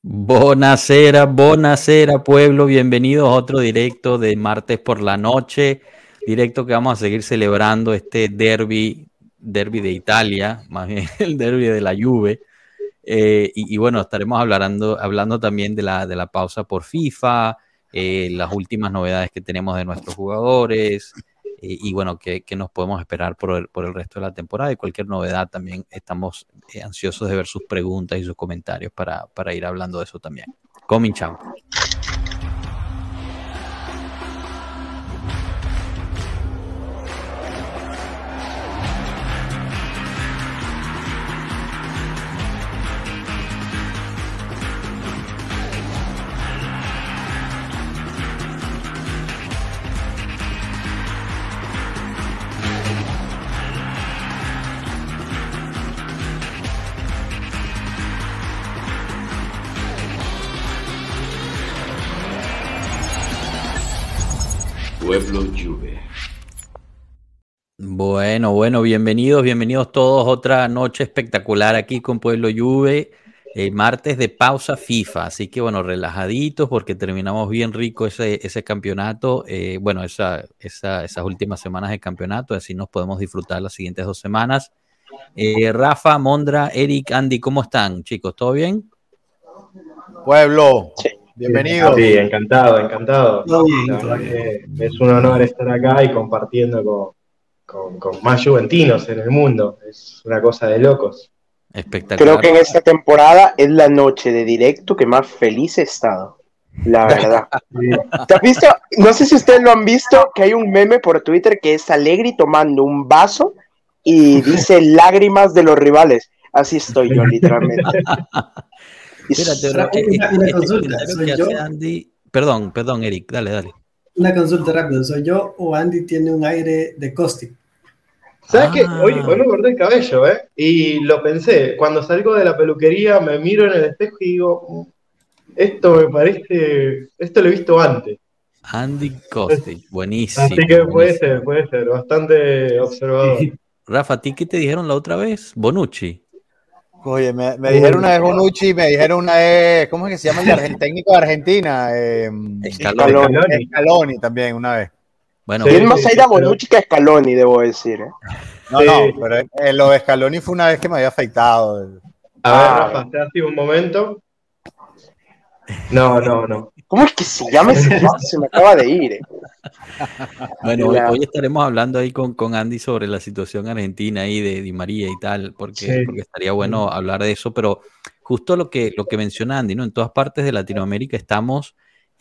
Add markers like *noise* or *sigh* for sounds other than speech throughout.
Bonacera, bonacera pueblo, bienvenidos a otro directo de martes por la noche, directo que vamos a seguir celebrando este derby, derby de Italia, *laughs* más bien el derby de la Juve. Eh, y, bueno, estaremos hablando, hablando también de la, de la pausa por FIFA, eh, las últimas novedades que tenemos de nuestros jugadores, eh, y bueno, ¿qué, nos podemos esperar por el, por el, resto de la temporada y cualquier novedad también estamos eh, ansiosos de ver sus preguntas y sus comentarios para, para ir hablando de eso también. Coming chao. Bueno, bueno, bienvenidos, bienvenidos todos. Otra noche espectacular aquí con Pueblo Juve. Eh, martes de pausa FIFA, así que bueno, relajaditos porque terminamos bien rico ese, ese campeonato, eh, bueno, esa, esas últimas semanas de campeonato, así nos podemos disfrutar las siguientes dos semanas. Eh, Rafa, Mondra, Eric, Andy, ¿cómo están chicos? ¿Todo bien? Pueblo, Bienvenido. Sí, encantado, encantado. es un honor estar acá y compartiendo con, más juventinos en el mundo. Es una cosa de locos. Espectacular. Creo que en esta temporada es la noche de directo que más feliz he estado. La *laughs* verdad. ¿Te has visto? No sé si ustedes lo han visto, que hay un meme por Twitter que es Alegri tomando un vaso y dice *laughs* lágrimas de los rivales. Así estoy yo, literalmente. *laughs* Espérate, una, consulta. Perdón, perdón, Eric, dale, dale. Una consulta rápida, ¿soy yo o Andy tiene un aire de Costi? ¿Sabes qué? Hoy, ah. hoy, me corté el cabello, ¿eh? Y lo pensé. Cuando salgo de la peluquería, me miro en el espejo y digo, mm, esto me parece, esto lo he visto antes. Andy *laughs* Costi, buenísimo. Así que puede ser, puede ser, bastante observador. *laughs* Rafa, ¿a ti qué te dijeron la otra vez? Bonucci. Oye, me, dijeron una vez Bonucci, me dijeron una vez, ¿cómo es que se llama el *laughs* técnico de Argentina? Eh, Scaloni. también, una vez. Bueno, sí, más allá Bonucci que Scaloni, debo decir. ¿eh? No, no, pero eh, lo de Scaloni fue una vez que me había afeitado. A ver, ah. Rafa, te ha sido un momento. No, no, no. ¿Cómo es que se llama ese *laughs* Se me acaba de ir. Eh. Bueno, hoy, estaremos hablando ahí con, con, Andy sobre la situación argentina ahí de Di María y tal, porque, porque estaría bueno hablar de eso, pero justo lo que, lo que menciona Andy, ¿no? En todas partes de Latinoamérica estamos,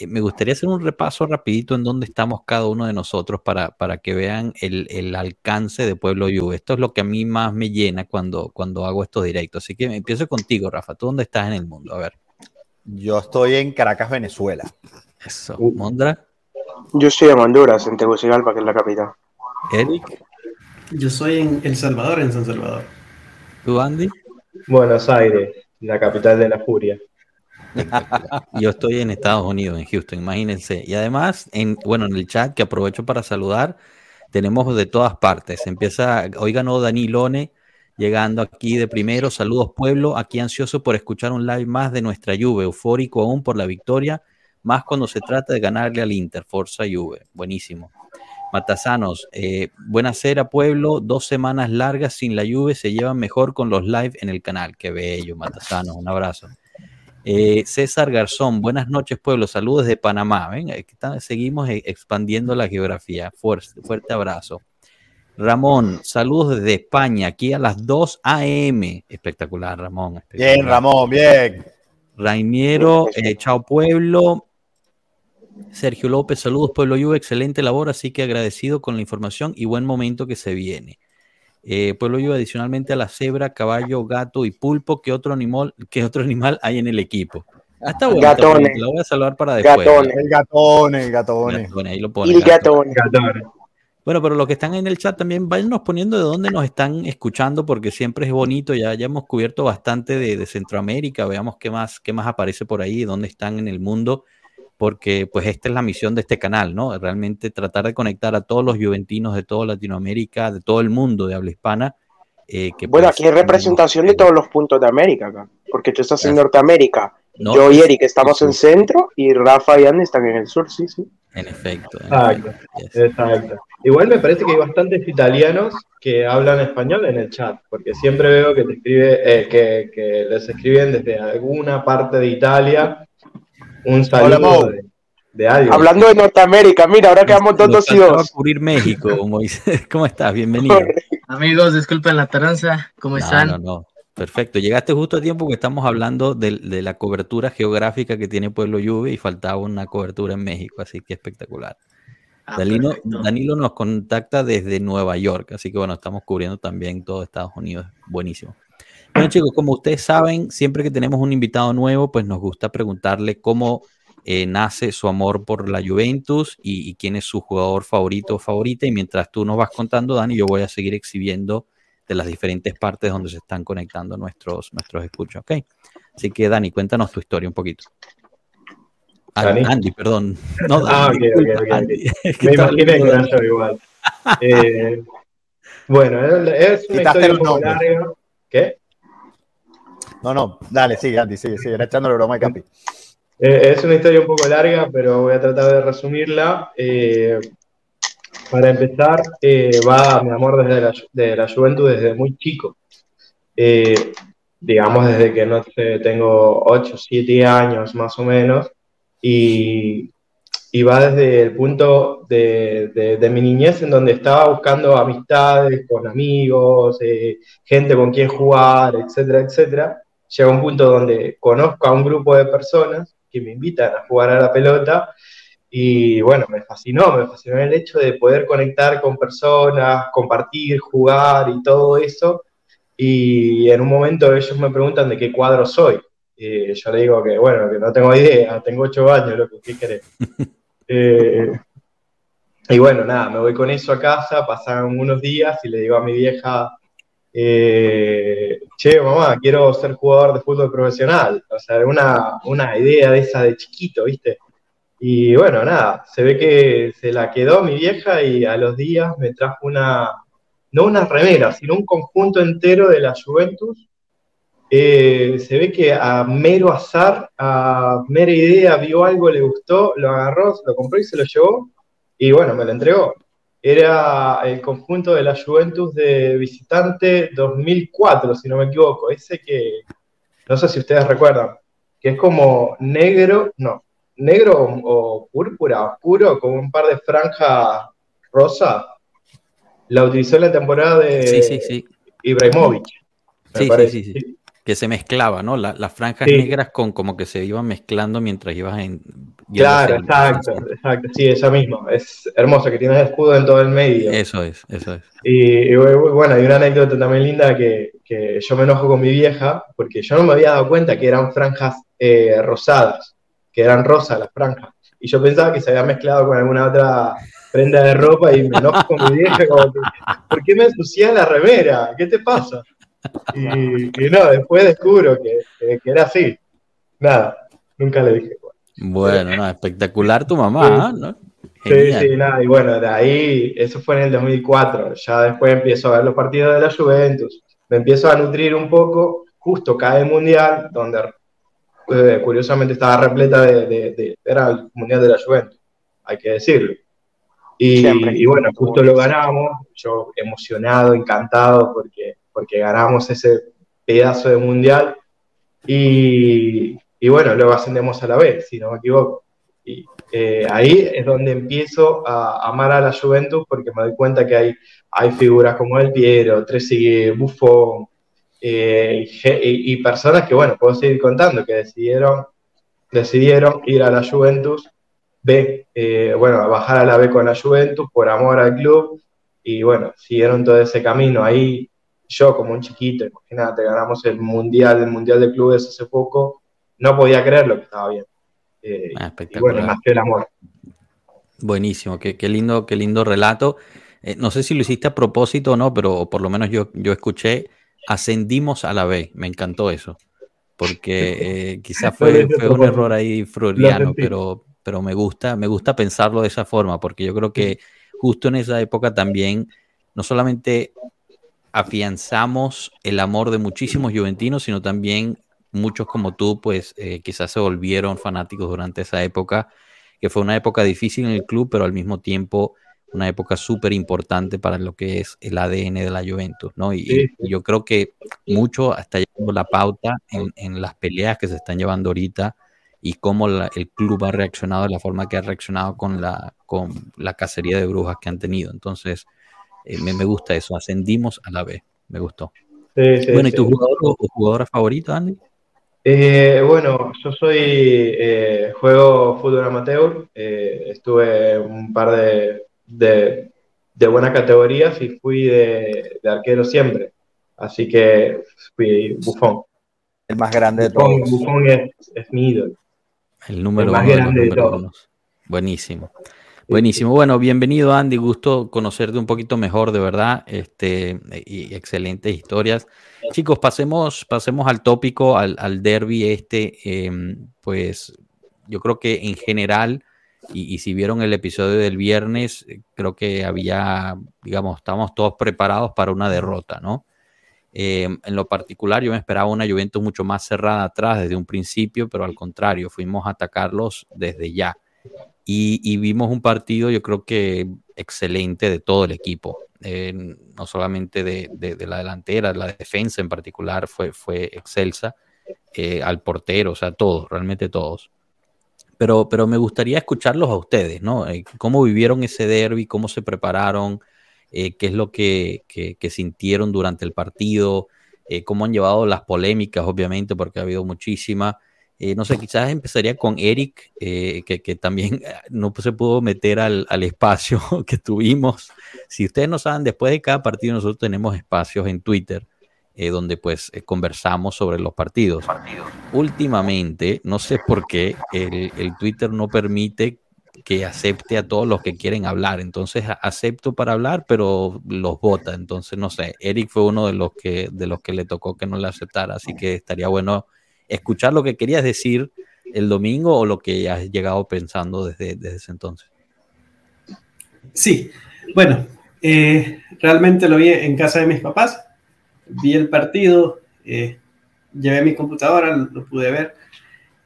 me gustaría hacer un repaso rapidito en dónde estamos cada uno de nosotros para, para que vean el, el alcance de Pueblo Juve. Esto es lo que a mí más me llena cuando, cuando hago estos directos. Así que empiezo contigo, Rafa. ¿Tú dónde estás en el mundo? A ver. Yo estoy en Caracas, Venezuela. Eso. ¿Mondra? Yo estoy en Honduras, en Tegucigalpa, que es la capital. Eric. Yo soy en El Salvador, en San Salvador. ¿Tú, Andy? Buenos Aires, la capital de la furia. *laughs* Yo estoy en Estados Unidos, en Houston, imagínense. Y además, en, bueno, en el chat que aprovecho para saludar, tenemos de todas partes. Empieza, hoy ganó Danilone llegando aquí de primero. Saludos pueblo, aquí ansioso por escuchar un live más de nuestra Juve, eufórico aún por la victoria, más cuando se trata de ganarle al Inter, Forza Juve, buenísimo. Matasanos, eh, buena cera pueblo, dos semanas largas sin la Juve se llevan mejor con los live en el canal, qué bello, Matasanos, un abrazo. Eh, César Garzón, buenas noches pueblo, saludos de Panamá, ven, seguimos eh, expandiendo la geografía, fuerte, fuerte abrazo. Ramón, saludos desde España, aquí a las 2 a.m. Espectacular, Ramón. Bien, Ramón, bien. Rainiero, eh, chao pueblo. Sergio López, saludos Pueblo Juve, excelente labor, así que agradecido con la información y buen momento que se viene. Eh, Pueblo Juve, adicionalmente a la cebra, caballo, gato y pulpo, ¿qué otro animal, qué otro animal hay en el equipo? Ah, está bueno. Gatones. La voy a saludar para después. Gatones, gatones, gatones. gatones ahí lo pone. Y gatones. gatones. Bueno, pero los que están en el chat también váyanos poniendo de dónde nos están escuchando, porque siempre es bonito. Ya, ya hemos cubierto bastante de, Centroamérica. Veamos qué más, qué más aparece por ahí, dónde están en el mundo, porque pues esta es la misión de este canal, ¿no? Realmente tratar de conectar a todos los juventinos de toda Latinoamérica, de todo el mundo de habla hispana. Eh, bueno, pues, aquí hay representación de todos los puntos de América, porque tú estás en Norteamérica, No, Yo y Eric estamos en centro y Rafa y Andy están en el sur, sí, sí. En efecto. en Exacto. efecto. Exacto. Igual me parece que hay bastantes italianos que hablan español en el chat, porque siempre veo que te escribe, eh, que, que les escriben desde alguna parte de Italia un saludo Mau. de, de algo. Hablando de Norteamérica, mira, ahora quedamos dos, Nos dos y dos. cubrir México, Moisés. *laughs* ¿Cómo estás? Bienvenido. Amigos, disculpen la tardanza, ¿cómo No, están? no, no. Perfecto. Llegaste justo a tiempo que estamos hablando de, de la cobertura geográfica que tiene Pueblo Lluvia y faltaba una cobertura en México, así que espectacular. Ah, Danilo. Danilo nos contacta desde Nueva York, así que bueno, estamos cubriendo también todo Estados Unidos. Buenísimo. Bueno, chicos, como ustedes saben, siempre que tenemos un invitado nuevo, pues nos gusta preguntarle cómo eh, nace su amor por la Juventus y, y quién es su jugador favorito o favorita. Y mientras tú nos vas contando, Dani, yo voy a seguir exhibiendo de las diferentes partes donde se están conectando nuestros, nuestros escuchos, ¿ok? Así que, Dani, cuéntanos tu historia un poquito. Ah, Dani. Andy, perdón. No, Dani, Ah, ok, ok, disculpa, ok, ok. Andy. *laughs* Me imaginé que era yo igual. Eh, bueno, es una Quitaste historia un poco larga. ¿Qué? No, no, dale, sigue, Andy, sigue, sigue, era echándole broma a Capi. Eh, es una historia un poco larga, pero voy a tratar de resumirla. Eh, para empezar, eh, va mi amor desde la, de la juventud desde muy chico. Eh, digamos, desde que no sé, tengo 8, 7 años más o menos. Y, y va desde el punto de, de- de mi niñez en donde estaba buscando amistades con amigos, eh, gente con quien jugar, etcétera, etcétera. Llega un punto donde conozco a un grupo de personas que me invitan a jugar a la pelota y bueno, me fascinó, me fascinó el hecho de poder conectar con personas, compartir, jugar y todo eso. Y en un momento ellos me preguntan de qué cuadro soy. Y yo le digo que bueno, que no tengo idea, tengo ocho años, lo que ¿qué querés? *laughs* Eh, y bueno, nada, me voy con eso a casa, pasan unos días y le digo a mi vieja, eh, che, mamá, quiero ser jugador de fútbol profesional. O sea, una, una idea de esa de chiquito, ¿viste? Y bueno, nada, se ve que se la quedó mi vieja y a los días me trajo una, no una remera, sino un conjunto entero de la Juventus. Eh, se ve que a mero azar, a mera idea, vio algo, le gustó, lo agarró, se lo compró y se lo llevó. Y bueno, me lo entregó. Era el conjunto de la Juventus de visitante 2004, si no me equivoco. Ese que, no sé si ustedes recuerdan, que es como negro, no, negro o, o púrpura, oscuro, con un par de franjas rosa. La utilizó en la temporada de Sí, sí, sí. Ibrahimovic. Sí, sí, sí, sí. Que se mezclaba, ¿no? La- las franjas Sí. negras con como que se iban mezclando mientras ibas en. Claro, exacto, exacto, sí, esa misma. Es hermoso que tiene el escudo en todo el medio. Eso es, eso es. Y, y bueno, hay una anécdota también linda que, que yo me enojo con mi vieja porque yo no me había dado cuenta que eran franjas eh, rosadas, que eran rosas las franjas. Y yo pensaba que se había mezclado con alguna otra prenda de ropa y me enojo con mi vieja como que, ¿por qué me ensucias la remera? ¿Qué te pasa? Y, *laughs* y no, después descubro que, que- que era así. Nada, nunca le dije. Bueno, no, espectacular tu mamá, ¿no? Sí, Genial. sí, nada, y bueno, de ahí, eso fue en el 2004, ya después empiezo a ver los partidos de la Juventus, me empiezo a nutrir un poco, justo cae el Mundial, donde eh, curiosamente estaba repleta de, de- de- era el Mundial de la Juventus, hay que decirlo. Y, y bueno, justo lo ganamos, yo emocionado, encantado, porque, porque ganamos ese pedazo de Mundial, y, y bueno, luego ascendemos a la B, si no me equivoco. Y eh, ahí es donde empiezo a amar a la Juventus porque me doy cuenta que hay, hay figuras como El Piero, Trezeguet, Buffon eh, y y, personas que, bueno, puedo seguir contando, que decidieron, decidieron ir a la Juventus B, eh, bueno, bajar a la B con la Juventus por amor al club y bueno, siguieron todo ese camino. Ahí yo como un chiquito, imagínate, ganamos el Mundial, el Mundial de Clubes hace poco, no podía creer lo que estaba viendo. Eh, Ah, y bueno, nació el amor. Buenísimo, qué, qué lindo, qué lindo relato. Eh, no sé si lo hiciste a propósito o no, pero por lo menos yo, yo escuché, ascendimos a la B, me encantó eso, porque eh, quizás *laughs* fue, fue un error ahí freudiano, pero, pero me gusta, me gusta pensarlo de esa forma, porque yo creo que justo en esa época también, no solamente afianzamos el amor de muchísimos juventinos, sino también muchos como tú, pues eh, quizás se volvieron fanáticos durante esa época, que fue una época difícil en el club, pero al mismo tiempo una época súper importante para lo que es el ADN de la Juventus, ¿no? Y, Sí. y yo creo que mucho está llevando la pauta en, en las peleas que se están llevando ahorita y cómo la- el club ha reaccionado de la forma que ha reaccionado con la, con la cacería de brujas que han tenido. Entonces, eh, me, me gusta eso, ascendimos a la vez, me gustó. Sí, sí, bueno, ¿y sí. tu jugador o jugadora favorita, Andy? Eh, bueno, yo soy, eh, juego fútbol amateur, eh, estuve un par de, de, de buenas categorías y fui de, de arquero siempre, así que fui bufón. El más grande de Buffon, todos. Buffon es, es mi ídolo. El número El más uno de los grande de todos. Buenísimo. Buenísimo. Bueno, bienvenido Andy, gusto conocerte un poquito mejor, de verdad. Este, y excelentes historias. Chicos, pasemos, pasemos al tópico, al, al derby este. em, pues yo creo que en general, y, y si vieron el episodio del viernes, eh, creo que había, digamos, estábamos todos preparados para una derrota, ¿no? Eh, en lo particular, yo me esperaba una Juventus mucho más cerrada atrás desde un principio, pero al contrario, fuimos a atacarlos desde ya. Y, y vimos un partido, yo creo que excelente de todo el equipo, eh, no solamente de, la delantera, la defensa en particular fue, fue excelsa, eh, al portero, o sea, todos, realmente todos. Pero, pero me gustaría escucharlos a ustedes, ¿no? Eh, ¿Cómo vivieron ese derby? ¿Cómo se prepararon? ¿Qué es lo que, sintieron durante el partido? ¿Cómo han llevado las polémicas, obviamente, porque ha habido muchísimas? Eh, no sé, quizás empezaría con Eric, eh, que, también eh, no se pudo meter al, al espacio *laughs* que tuvimos. Si ustedes no saben, después de cada partido nosotros tenemos espacios en Twitter eh, donde pues conversamos sobre los partidos. Últimamente, no sé por qué, el, el Twitter no permite que acepte a todos los que quieren hablar. Entonces acepto para hablar, pero los vota. Entonces, no sé, Eric fue uno de los que, de los que le tocó que no le aceptara, así que estaría bueno escuchar lo que querías decir el domingo o lo que has llegado pensando desde, desde ese entonces. Sí, bueno, eh, realmente lo vi en casa de mis papás, vi el partido, eh, llevé mi computadora, lo pude ver,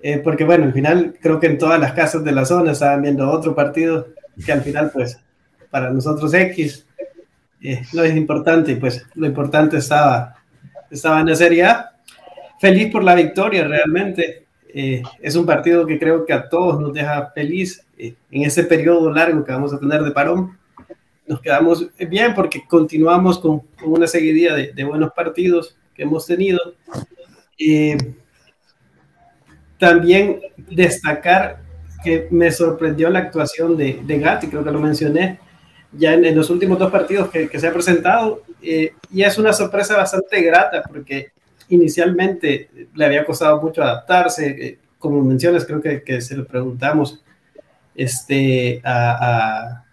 eh, porque bueno, al final creo que en todas las casas de la zona estaban viendo otro partido que al final pues para nosotros X eh, no es importante pues lo importante estaba, estaba en la Serie A. Feliz por la victoria realmente. Eh, es un partido que creo que a todos nos deja feliz eh, en ese periodo largo que vamos a tener de parón nos quedamos bien porque continuamos con, con una seguidilla de, de, buenos partidos que hemos tenido. Eh, también destacar que me sorprendió la actuación de, de Gatti, creo que lo mencioné, ya en, en los últimos dos partidos que, que se ha presentado, eh, y es una sorpresa bastante grata porque inicialmente le había costado mucho adaptarse, eh, como mencionas, creo que, que, se lo preguntamos este, a, a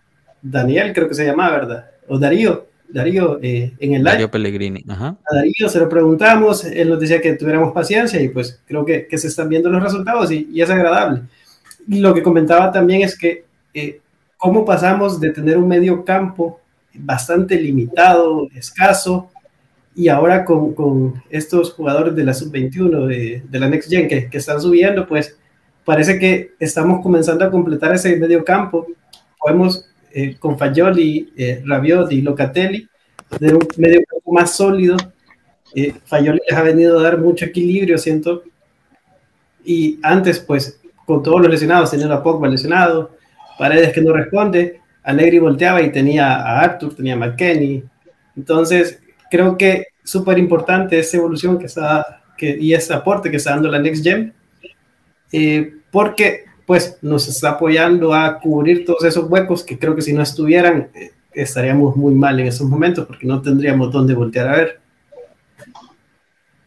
Daniel, creo que se llamaba, ¿verdad? O Darío, Darío eh, en el Darío live. Pellegrini, Ajá. A Darío se lo preguntamos, él nos decía que tuviéramos paciencia y pues creo que, que se están viendo los resultados y, y, es agradable. Y lo que comentaba también es que eh, cómo pasamos de tener un medio campo bastante limitado, escaso, y ahora con, con estos jugadores de la sub-21, de, de, la Next Gen que, están subiendo, pues parece que estamos comenzando a completar ese medio campo. Podemos eh, con Fagioli, eh, Rabiot y Locatelli, de un medio campo más sólido. Eh, Fagioli les ha venido a dar mucho equilibrio, siento. Y antes, pues, con todos los lesionados, teniendo a Pogba lesionado, Paredes que no responde, Allegri volteaba y tenía a Arthur, tenía a McKenny. Entonces, creo que súper importante esa evolución que está, que, y ese aporte que está dando la Next Gen, porque pues nos está apoyando a cubrir todos esos huecos que creo que si no estuvieran eh, estaríamos muy mal en esos momentos porque no tendríamos dónde voltear a ver.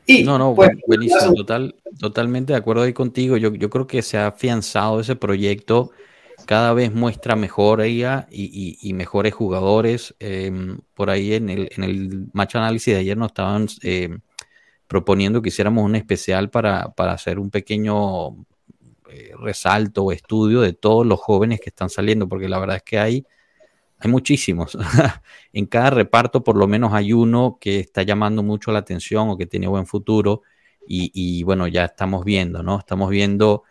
Y, no, no, pues, buenísimo, total, totalmente de acuerdo ahí contigo. Yo, yo creo que se ha afianzado ese proyecto, cada vez muestra mejor ella y, y, y mejores jugadores. Eh, por ahí en el, en el match análisis de ayer nos estaban eh, proponiendo que hiciéramos un especial para, para hacer un pequeño eh, resalto o estudio de todos los jóvenes que están saliendo, porque la verdad es que hay, hay muchísimos. *laughs* en cada reparto por lo menos hay uno que está llamando mucho la atención o que tiene buen futuro. y, y bueno, ya estamos viendo, ¿no? Estamos viendo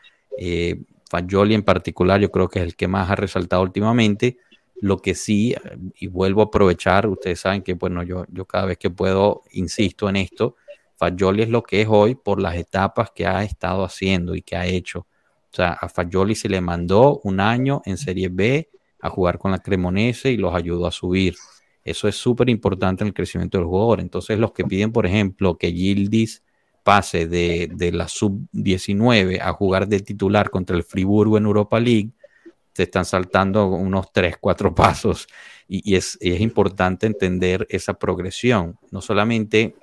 eh, Fagioli en particular, yo creo que es el que más ha resaltado últimamente. Lo que sí, y vuelvo a aprovechar, ustedes saben que, bueno, yo, yo cada vez que puedo insisto en esto, Fagioli es lo que es hoy por las etapas que ha estado haciendo y que ha hecho. O sea, a Fagioli se le mandó un año en Serie B a jugar con la Cremonese y los ayudó a subir. Eso es súper importante en el crecimiento del jugador. Entonces, los que piden, por ejemplo, que Gildis pase de, de la sub-19 a jugar de titular contra el Friburgo en Europa League, se están saltando unos 3, 4 *laughs* pasos. Y, es, es importante entender esa progresión. No solamente,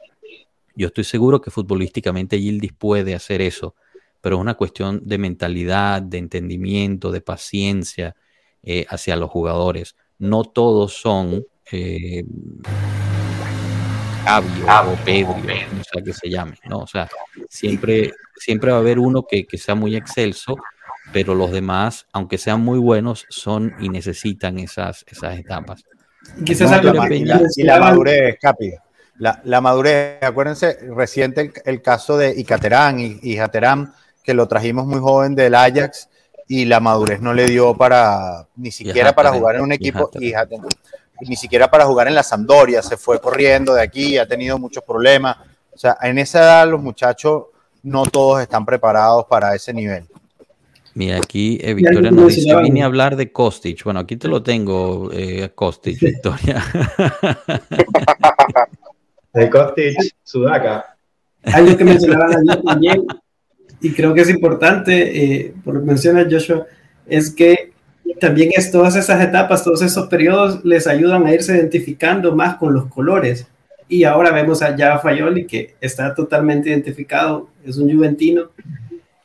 yo estoy seguro que futbolísticamente Gildis puede hacer eso, pero es una cuestión de mentalidad, de entendimiento, de paciencia eh, hacia los jugadores. No todos son eh, Javi o Pedro, no sé que se llame, ¿no? O sea, siempre, siempre va a haber uno que, que sea muy excelso, pero los demás, aunque sean muy buenos, son y necesitan esas, esas etapas. Quizás No, la- y, la, y la mencionaban- madurez, Capi. La, la madurez, acuérdense, reciente el, el caso de Icaterán y, y Jaterán, que lo trajimos muy joven del Ajax y la madurez no le dio para ni siquiera para jugar en un equipo y Hatteren, y ni siquiera para jugar en la Sampdoria, se fue corriendo de aquí, ha tenido muchos problemas. O sea, en esa edad los muchachos no todos están preparados para ese nivel. Mira, aquí eh, Victoria nos dice, vine a hablar de Kostic. Bueno, aquí te lo tengo, eh, Kostic, *laughs* Victoria. De Kostic, Sudaka. algo que mencionaban ayer también, y creo que es importante, eh, por lo que menciona Joshua, es que también es todas esas etapas, todos esos periodos les ayudan a irse identificando más con los colores. Y ahora vemos a Java Fayoli que está totalmente identificado, es un juventino.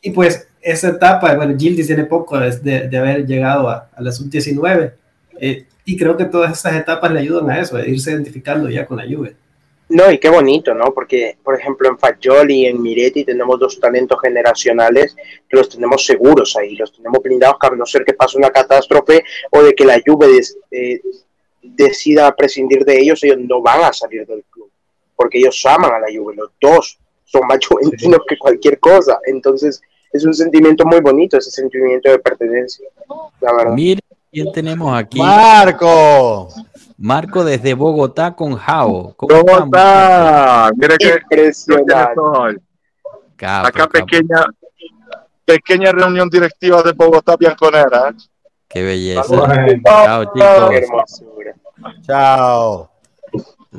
Y pues esa etapa, bueno, Gildis tiene poco de, de- de haber llegado a, a la sub-19. eh, y creo que todas esas etapas le ayudan a eso, a irse identificando ya con la Juve. No, y qué bonito, ¿no? Porque, por ejemplo, en Fagioli y en Miretti tenemos dos talentos generacionales que los tenemos seguros ahí, los tenemos blindados, que a no ser que pase una catástrofe o de que la Juve des- eh, decida prescindir de ellos, ellos no van a salir del club, porque ellos aman a la Juve, los dos son más *laughs* juventinos que cualquier cosa, entonces es un sentimiento muy bonito, ese sentimiento de pertenencia, la verdad. Miren quién tenemos aquí. Marco, Marco desde Bogotá con Jao. ¿Cómo, ¿Cómo estamos? está? Mire que Impresionante. Acá capo. pequeña, pequeña reunión directiva de Bogotá Bianconera. ¿eh? Qué belleza. Chao, Qué chicos. hermosura. chao.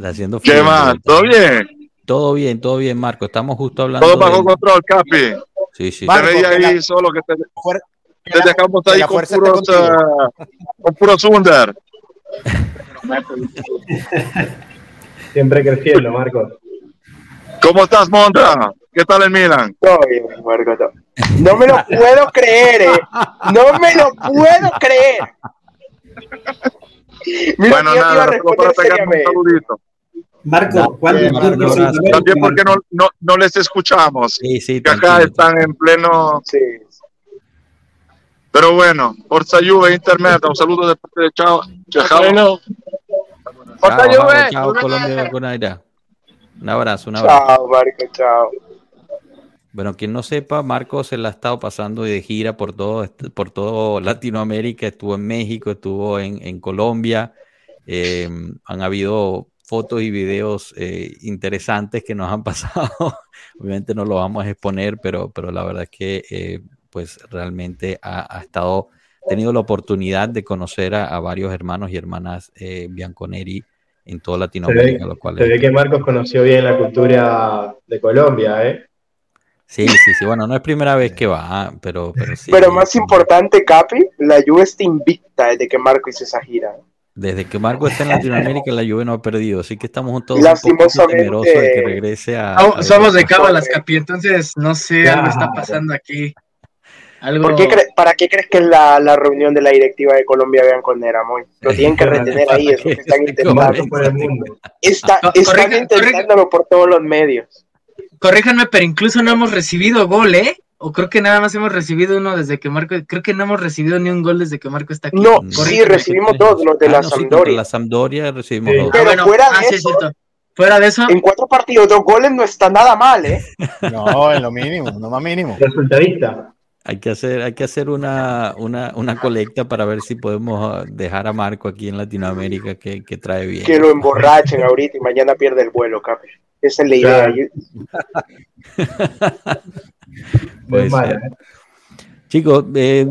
Haciendo ¿Qué más? ¿Todo bien? Todo bien, todo bien, Marco. Estamos justo hablando. Todo bajo del- control, Capi. Sí, sí. Marco, Te veía ahí la- solo que te, dejamos ahí la con puros, eh, con puros under. *laughs* siempre creciendo, Marcos. ¿Cómo estás, Monta? ¿Qué tal el Milan? Todo bien, Marco, todo. No me lo puedo creer, eh. No me lo puedo creer. Mira bueno, que yo te iba a nada, solo para pegarme un saludito. Marco, ¿cuántos Bien, Marco, turcos gracias. sin También porque no, no, no les escuchamos. Sí, sí, Que acá están en pleno... Sí. Pero bueno, Forza Juve, Intermeta, un saludo de parte de Chao. Chao. Forza Juve. chao, Colombia. Un abrazo, un abrazo. Chao, Marco, chao. Bueno, quien no sepa, Marco se la ha estado pasando de gira por todo, por todo Latinoamérica, estuvo en México, estuvo en, en Colombia, eh, han habido fotos y videos eh, interesantes que nos han *laughs* pasado, obviamente no lo vamos a exponer, pero, pero la verdad es que eh, pues realmente ha, ha estado, tenido la oportunidad de conocer a, a varios hermanos y hermanas eh, Bianconeri en toda Latinoamérica, cual Se ve que Marcos conoció bien la cultura de Colombia, ¿eh? Sí, sí, sí, bueno, no es primera vez que va, pero, pero sí. Pero más importante, Capi, la Juve está invicta desde que Marco hizo esa gira. Desde que Marco está en Latinoamérica, la Juve no ha perdido, así que estamos todos un Lastimosamente- temerosos de que regrese a. Somos- a- Somos de cábalas, Capi, entonces no sé, algo está Claro. pasando aquí. Algo... ¿Por qué cre- ¿Para qué crees que es la, la reunión de la directiva de Colombia Bianconera, Moy? Lo tienen que retener ahí, es lo que están *laughs* intentando. Por el mundo. Está- Co- están intentándolo por todos los medios. Corríjanme, pero incluso no hemos recibido gol, ¿eh? O creo que nada más hemos recibido uno desde que Marco, creo que no hemos recibido ni un gol desde que Marco está aquí. No, sí, recibimos dos, los de Ah, la no, sí, Sampdoria. la Sampdoria recibimos Sí. dos. Pero bueno, fuera ah, de sí, es eso, cierto. fuera de eso, En cuatro partidos, dos goles no está nada mal, ¿eh? No, en lo mínimo, no más mínimo. Resultadista. Hay que hacer, hay que hacer una, una, una colecta para ver si podemos ah, dejar a Marco aquí en Latinoamérica que, que trae bien. Que lo emborrachen ahorita y mañana pierde el vuelo, cabrón. Esa es la idea. *laughs* Puede ser. ¿eh? Chicos, eh,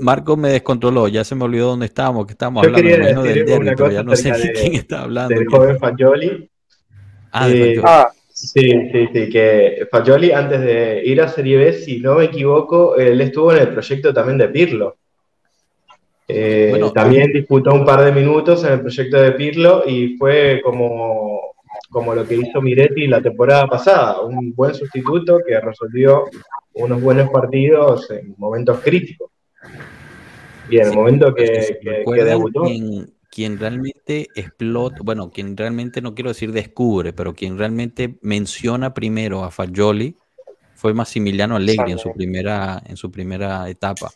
Marco me descontroló, ya se me olvidó dónde estábamos, que estábamos Yo hablando del una pero ya no sé de *laughs* de- quién está hablando. Del joven Fagioli. Ah, de Eh, Fagioli. Ah, Sí, sí, sí, que Fagioli antes de ir a Serie B, si no me equivoco, él estuvo en el proyecto también de Pirlo. Eh, Bueno. también disputó un par de minutos en el proyecto de Pirlo y fue como, como lo que hizo Miretti la temporada pasada, un buen sustituto que resolvió unos buenos partidos en momentos críticos. Y en el Sí, momento que, que- debutó. Quien realmente explota, bueno, quien realmente no quiero decir descubre, pero quien realmente menciona primero a Fagioli fue Massimiliano Allegri en su primera, en su primera etapa.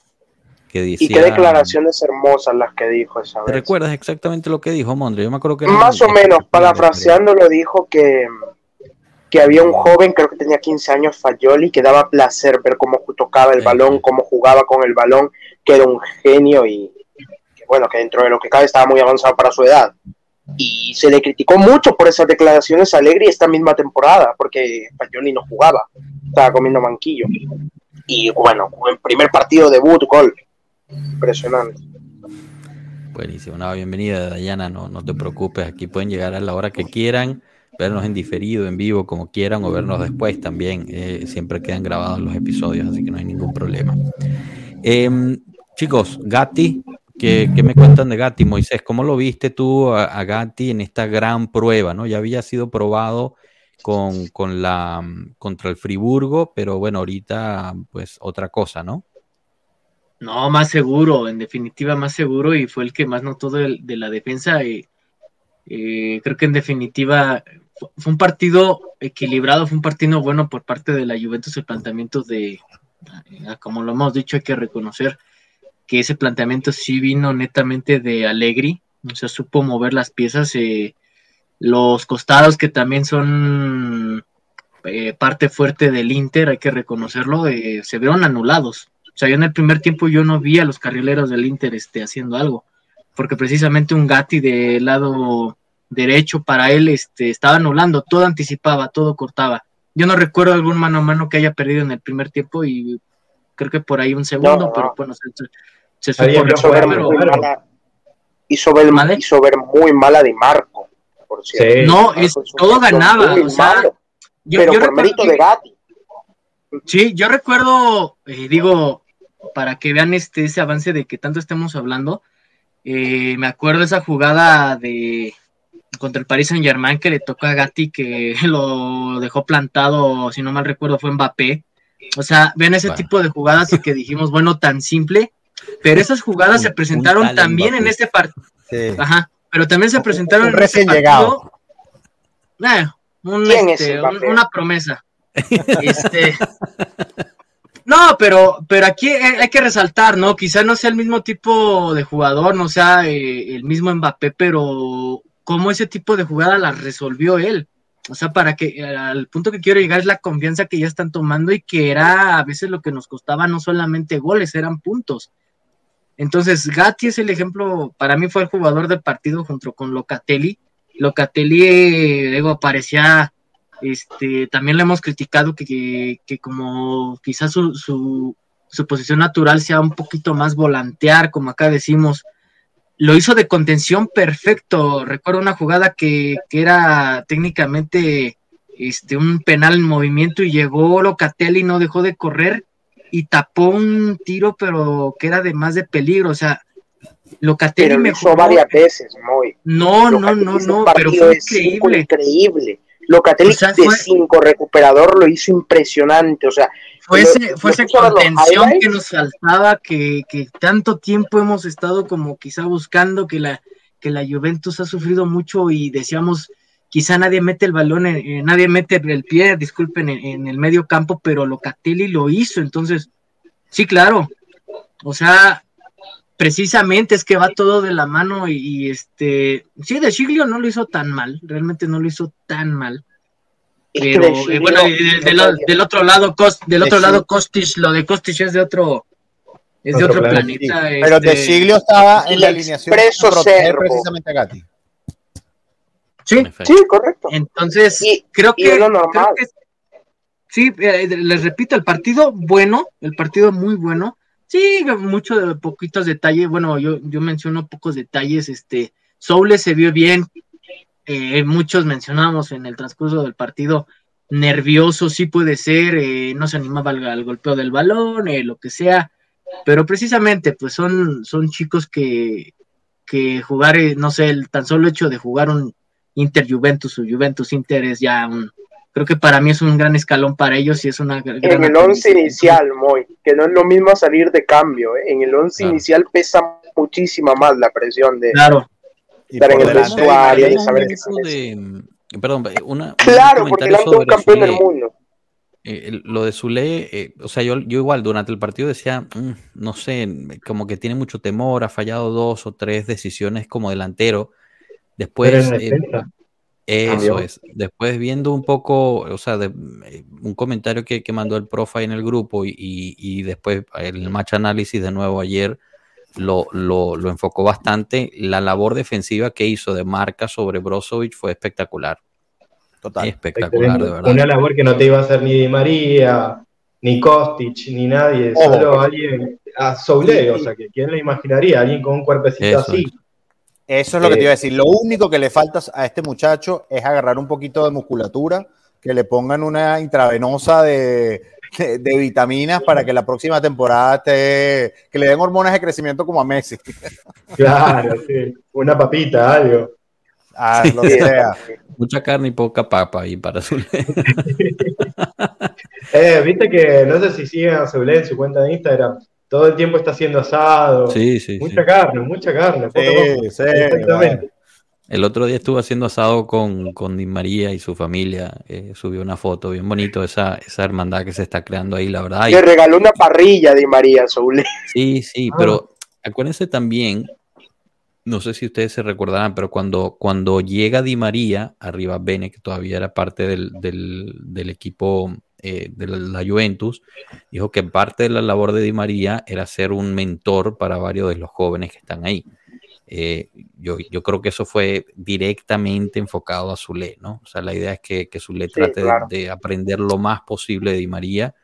Que y decía, qué declaraciones hermosas las que dijo esa ¿Te vez. recuerdas exactamente lo que dijo Mondre? Yo me acuerdo que Más o en- menos, en- parafraseándolo, dijo que, que había un joven, creo que tenía 15 años, Fayoli, que daba placer ver cómo tocaba el Sí. balón, cómo jugaba con el balón, que era un genio y bueno, que dentro de lo que cabe estaba muy avanzado para su edad. Y se le criticó mucho por esas declaraciones a Allegri esta misma temporada, porque Fayoli no jugaba, estaba comiendo manquillo. Y bueno, el primer partido debut, gol. Impresionante. Buenísimo, una bienvenida Dayana, no, no te preocupes, aquí pueden llegar a la hora que quieran, vernos en diferido, en vivo, como quieran, o vernos después también, eh, siempre quedan grabados los episodios, así que no hay ningún problema. Em, chicos, Gatti, ¿qué, me cuentan de Gatti? Moisés, ¿cómo lo viste tú a, a Gatti en esta gran prueba? ¿no? Ya había sido probado con, con la, contra el Friburgo, pero bueno, ahorita pues otra cosa, ¿no? No, más seguro, en definitiva más seguro y fue el que más notó de, de la defensa. Eh, creo que en definitiva fu- fue un partido equilibrado, fue un partido bueno por parte de la Juventus, el planteamiento de, como lo hemos dicho, hay que reconocer que ese planteamiento sí vino netamente de Allegri, o sea, supo mover las piezas, eh, los costados que también son eh, parte fuerte del Inter, hay que reconocerlo, eh, se vieron anulados. O sea, yo en el primer tiempo yo no vi a los carrileros del Inter este, haciendo algo, porque precisamente un Gatti del lado derecho para él este, estaba anulando, todo anticipaba, todo cortaba. Yo no recuerdo algún mano a mano que haya perdido en el primer tiempo y creo que por ahí un segundo, No, no. pero bueno, se, se- se supo hizo ver pero- muy pero- mala, hizo ver, ¿Mande? hizo ver muy mala de Marco, por cierto. Sí. no, es, todo ganaba, o sea, malo, yo, pero yo por recuerdo mérito que- de Gatti. Sí, yo recuerdo, eh, digo, para que vean este ese avance de que tanto estemos hablando, eh, me acuerdo esa jugada de contra el Paris Saint Germain que le tocó a Gatti que *laughs* lo dejó plantado, si no mal recuerdo, fue Mbappé. O sea, ven ese Bueno. tipo de jugadas y que dijimos, bueno, tan simple, pero esas jugadas Un- se presentaron también en este partido. Sí. Ajá, pero también se Un- presentaron un en recién partido. llegado. Eh, un, ¿Quién es este, un- una promesa. *laughs* Este, no, pero, pero aquí hay hay que resaltar, ¿no? Quizá no sea el mismo tipo de jugador, no sea eh, el mismo Mbappé, pero cómo ese tipo de jugada la resolvió él. O sea, para que eh, al punto que quiero llegar es la confianza que ya están tomando y que era a veces lo que nos costaba no solamente goles, eran puntos. Entonces, Gatti es el ejemplo, para mí fue el jugador del partido junto con Locatelli. Locatelli, eh, digo, aparecía, este, también le hemos criticado que, que, que como quizás su, su, su posición natural sea un poquito más volantear, como acá decimos, lo hizo de contención perfecto. Recuerdo una jugada que, que era técnicamente este, un penal en movimiento y llegó Locatelli, no dejó de correr y tapó un tiro, pero que era de más de peligro. O sea, Locatelli Pero lo mejoró. hizo varias veces, muy. No, no, Locatelli no, no, pero fue de cinco increíble. increíble. Locatelli O sea, de fue- 5 recuperador lo hizo impresionante. O sea, Fue ese, fue esa contención que nos faltaba, que, que tanto tiempo hemos estado como quizá buscando, que la, que la Juventus ha sufrido mucho y decíamos, quizá nadie mete el balón, en- nadie mete el pie, disculpen, en, en el medio campo, pero Locatelli lo hizo, entonces, sí, claro, o sea, precisamente es que va todo de la mano y, y, este, sí, de Chiglio no lo hizo tan mal, realmente no lo hizo tan mal. Pero eh, bueno, y del otro lado, Cos- del De otro lado Kostic, lo de Kostic es de otro, es de Otro otro planeta. planeta. Pero este, De Siglio estaba en la alineación precisamente a Gatti. sí. Sí, correcto. entonces Y- que, creo que- sí, eh, les repito, el partido bueno, el partido muy bueno. Sí, mucho de poquitos detalles. Bueno, yo, yo menciono pocos detalles. Este, Soule se vio bien. Eh, muchos mencionamos en el transcurso del partido. Nervioso, sí puede ser. eh, no se animaba al, al golpeo del balón, eh, lo que sea. Pero precisamente, pues son, son chicos que, que jugar, eh, no sé, el tan solo hecho de jugar un Inter Juventus o Juventus Inter es ya un, creo que para mí es un gran escalón para ellos y es una gran En el once inicial, Moy, que no es lo mismo salir de cambio. ¿eh? En el once Claro. inicial pesa muchísima más la presión de Claro, Estar en el vestuario, de saber Momento de- Perdón, una, un Claro, porque le han quedado sobre campeón del Zule. mundo. Eh, lo de Zule, eh, o sea, yo, yo igual durante el partido decía, "Mm, no sé, como que tiene mucho temor, ha fallado dos o tres decisiones como delantero. Después, eh, eso es. Después viendo un poco, o sea, de- eh, un comentario que, que mandó el profe ahí en el grupo y, y- y después el match análisis de nuevo ayer lo, lo, lo enfocó bastante. La labor defensiva que hizo de marca sobre Brozovic fue espectacular. Total. Espectacular, de verdad. Una labor que no te iba a hacer ni Di María, ni Kostic, ni nadie, Ojo. solo alguien, a Soule, o sea, que quién lo imaginaría, alguien con un cuerpecito Eso así. es. Eso es lo que Eh, te iba a decir. Lo único que le falta a este muchacho es agarrar un poquito de musculatura, que le pongan una intravenosa de, *laughs* de- de vitaminas para que la próxima temporada esté, que le den hormonas de crecimiento como a Messi. *laughs* Claro, sí. Una papita, algo. Ah, lo que sea. Mucha carne y poca papa ahí para Zule. *laughs* Eh, viste que no sé si siguen a en su cuenta de Instagram, todo el tiempo está haciendo asado. Sí, sí, sí. mucha carne, mucha carne. Sí, sí, Exactamente. El otro día estuvo haciendo asado con, con Di María y su familia. eh, subió una foto bien bonito, esa, esa hermandad que se está creando ahí, la verdad. Le regaló una parrilla de María Soule. sí, sí, Ah. pero acuérdense también, no sé si ustedes se recordarán, pero cuando, cuando llega Di María, arriba Bene, que todavía era parte del, del, del equipo eh, de la, la Juventus, dijo que parte de la labor de Di María era ser un mentor para varios de los jóvenes que están ahí. Eh, yo, yo creo que eso fue directamente enfocado a Zule, ¿no? O sea, la idea es que, que Zule Sí, trate de- claro. de, aprender lo más posible de Di María,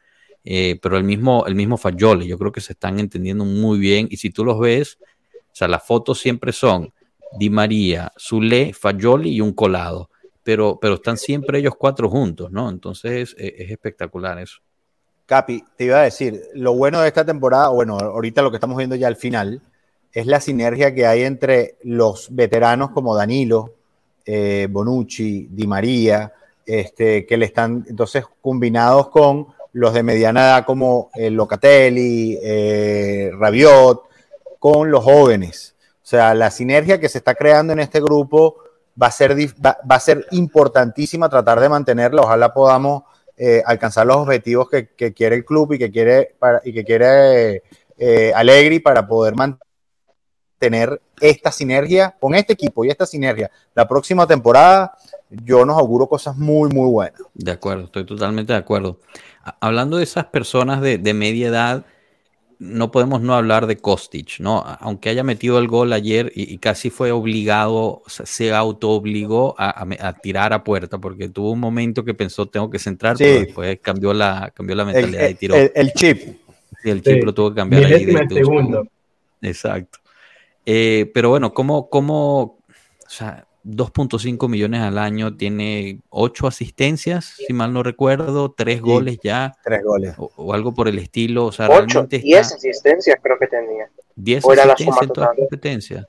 eh, pero el mismo, el mismo Fayole, yo creo que se están entendiendo muy bien, y si tú los ves, o sea, las fotos siempre son Di María, Zule, Fayoli y un colado, pero, pero están siempre ellos cuatro juntos, ¿no? Entonces eh, es espectacular eso. Capi, te iba a decir, lo bueno de esta temporada, bueno, ahorita lo que estamos viendo ya al final, es la sinergia que hay entre los veteranos como Danilo, eh, Bonucci, Di María, este, que le están entonces combinados con los de mediana edad como eh, Locatelli, eh, Rabiot, con los jóvenes. O sea, la sinergia que se está creando en este grupo va a ser, va, a ser importantísima tratar de mantenerla. Ojalá podamos eh, alcanzar los objetivos que, quiere el club y que quiere, para, y que quiere Allegri para poder mantener esta sinergia con este equipo y esta sinergia. La próxima temporada yo nos auguro cosas muy, muy buenas. De acuerdo, estoy totalmente de acuerdo. Hablando de esas personas de, de media edad, no podemos no hablar de Kostic, ¿no? Aunque haya metido el gol ayer y, y casi fue obligado, o sea, se autoobligó a, a tirar a puerta, porque tuvo un momento que pensó tengo que centrar, Sí. pero después cambió la, cambió la El, mentalidad y tiró. el- el chip. y el Sí. chip lo tuvo que cambiar ahí de, de de un segundo. Exacto. Eh, pero bueno, ¿cómo, cómo, o sea, 2.5 millones al año, tiene 8 asistencias, si mal no recuerdo, 3 Sí. goles ya, Tres goles. o, o algo por el estilo, o sea, 8, realmente 10 está asistencias creo que tenía. 10 o era la asistencias en todas las competencias.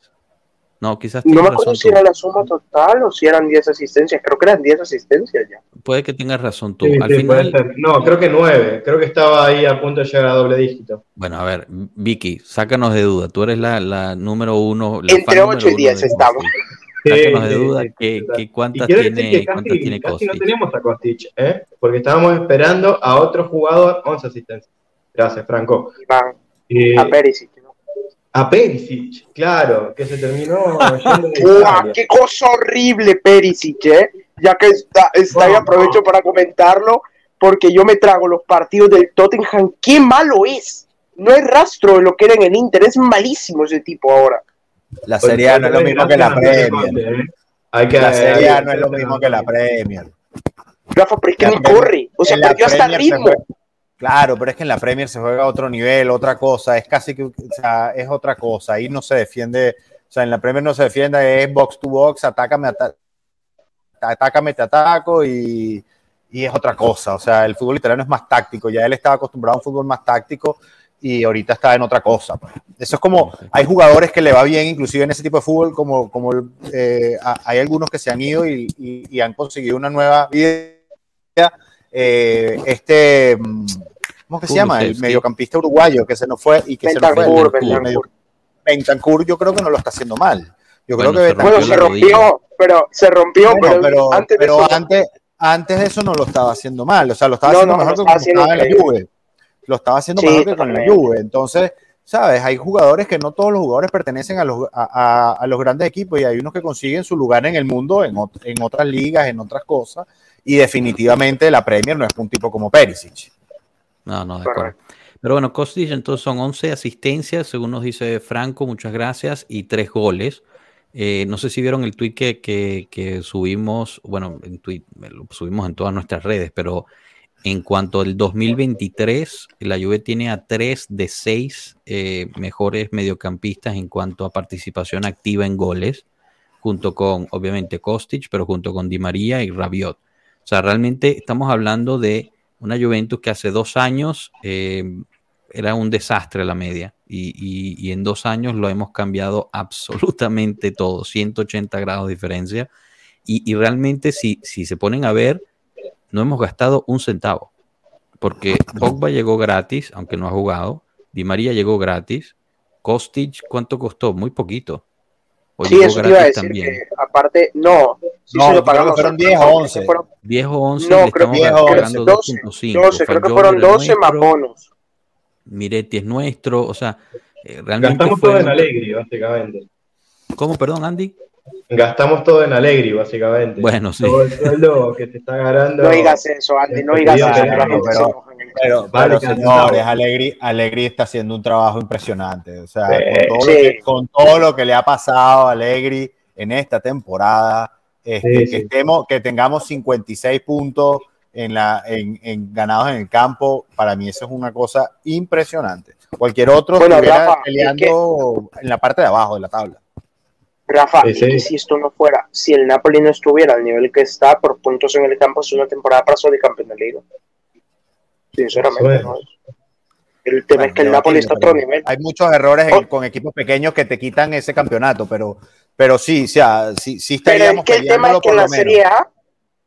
No, quizás No me acuerdo razón si tú. era la suma total o si eran 10 asistencias. Creo que eran 10 asistencias ya. Puede que tengas razón tú. Sí, Al sí, puede final, ser. No, creo que nueve. Creo que estaba ahí a punto de llegar a doble dígito. bueno, a ver, Vicky, sácanos de duda. Tú eres la, la número uno. la Entre número 8 y uno 10 de estamos. Sí, Sácanos de duda sí, que, cuántas tiene, decir que cuántas tiene casi no teníamos a Kostic, ¿eh? porque estábamos esperando a otro jugador, 11 asistencias. Gracias, Franco. Iván, Eh, a Perisic. ¿No? A Perisic, claro, que se terminó *laughs* ¡Uah. ¡Qué cosa horrible, Perisic, eh! Ya que está, está ahí, No, aprovecho no. para comentarlo, porque yo me trago los partidos del Tottenham. ¡Qué malo es! No hay rastro de lo que era en el Inter. Es malísimo ese tipo ahora. La Serie A no es lo mismo que la Premier. ¿eh? La Serie A no es lo mismo que la Premier. Rafa, pero es que Premier- corre. O sea, perdió hasta se ritmo. Claro, pero es que en la Premier se juega a otro nivel, otra cosa, es casi que, o sea, es otra cosa, ahí no se defiende, o sea, en la Premier no se defiende, es box to box, atácame, atácame, te ataco y, y es otra cosa, o sea, el fútbol italiano es más táctico, ya él estaba acostumbrado a un fútbol más táctico y ahorita está en otra cosa. pues. Eso es como, hay jugadores que le va bien, inclusive en ese tipo de fútbol, como, como eh, hay algunos que se han ido y, y- y han conseguido una nueva vida. Eh, este, mm, ¿cómo que se llama? El mediocampista uruguayo que se nos fue y que se nos fue. Bentancur, Bentancur. Bentancur yo creo que no lo está haciendo mal. Yo creo Bueno, que se Bentancur- Bueno, rompió se rompió, pero se rompió, bueno, pero, pero, antes de pero eso- antes, antes de eso no lo estaba haciendo mal. O sea, lo estaba No, haciendo no, mejor que estaba cuando haciendo estaba en la. Juve. Lo estaba haciendo Sí, mejor que con la. Juve. Entonces, ¿sabes? Hay jugadores que no todos los jugadores pertenecen a los, a, a- a los grandes equipos y hay unos que consiguen su lugar en el mundo, en, ot- en otras ligas, en otras cosas. Y definitivamente la Premier no es un tipo como Perisic. No, no, de acuerdo. Pero bueno, Kostic entonces son 11 asistencias, según nos dice Franco, muchas gracias, y 3 goles. Eh, no sé si vieron el tweet que, que- que subimos, bueno, en tweet, lo subimos en todas nuestras redes, pero en cuanto al 2023, la Juve tiene a 3 de 6 eh, mejores mediocampistas en cuanto a participación activa en goles, junto con, obviamente, Kostic, pero junto con Di María y Rabiot. O sea, realmente estamos hablando de una Juventus que hace dos años eh, era un desastre la media y, y- y en dos años lo hemos cambiado absolutamente todo, 180 grados de diferencia y, y realmente si, si se ponen a ver, no hemos gastado un centavo porque Pogba llegó gratis, aunque no ha jugado, Di María llegó gratis, Kostic, ¿cuánto costó? Muy poquito. O Sí, llegó eso te iba a gratis decir también. que aparte, no, sí No, se creo lo pagamos. que fueron a- 10 o 11. fueron 10 o 11 No, creo que 10 o pagando 12, 2.5. 12, creo que fueron era 12 más bonos. Miretti es nuestro, o sea, eh, realmente Gastamos fue... todo en Allegri, básicamente. ¿Cómo, perdón, Andy? Gastamos todo en Allegri, básicamente. Bueno, sí. Todo el sueldo que te está ganando. No digas eso, Andy, no digas eso, pero- Pero, Vale, pero, cada señores. Alegri, Alegri está haciendo un trabajo impresionante. O sea, Sí, con, todo sí. lo que, con todo lo que le ha pasado a Alegri en esta temporada, este, Sí, que, sí. estemos, que tengamos 56 puntos en la, en, en ganados en el campo, para mí eso es una cosa impresionante. Cualquier otro Bueno, estuviera Rafa, es peleando en la parte de abajo de la tabla. Rafa, Sí, y sí. que si esto no fuera, si el Napoli no estuviera al nivel que está por puntos en el campo, es una temporada para de campeón de liga. Sinceramente, es. ¿no? El tema es que el Bueno, Napoli está a otro nivel. Hay muchos errores en- Oh. con equipos pequeños que te quitan ese campeonato, pero, pero sí, o sea, sí, sí Pero estaríamos es que el tema es que en la. Serie A,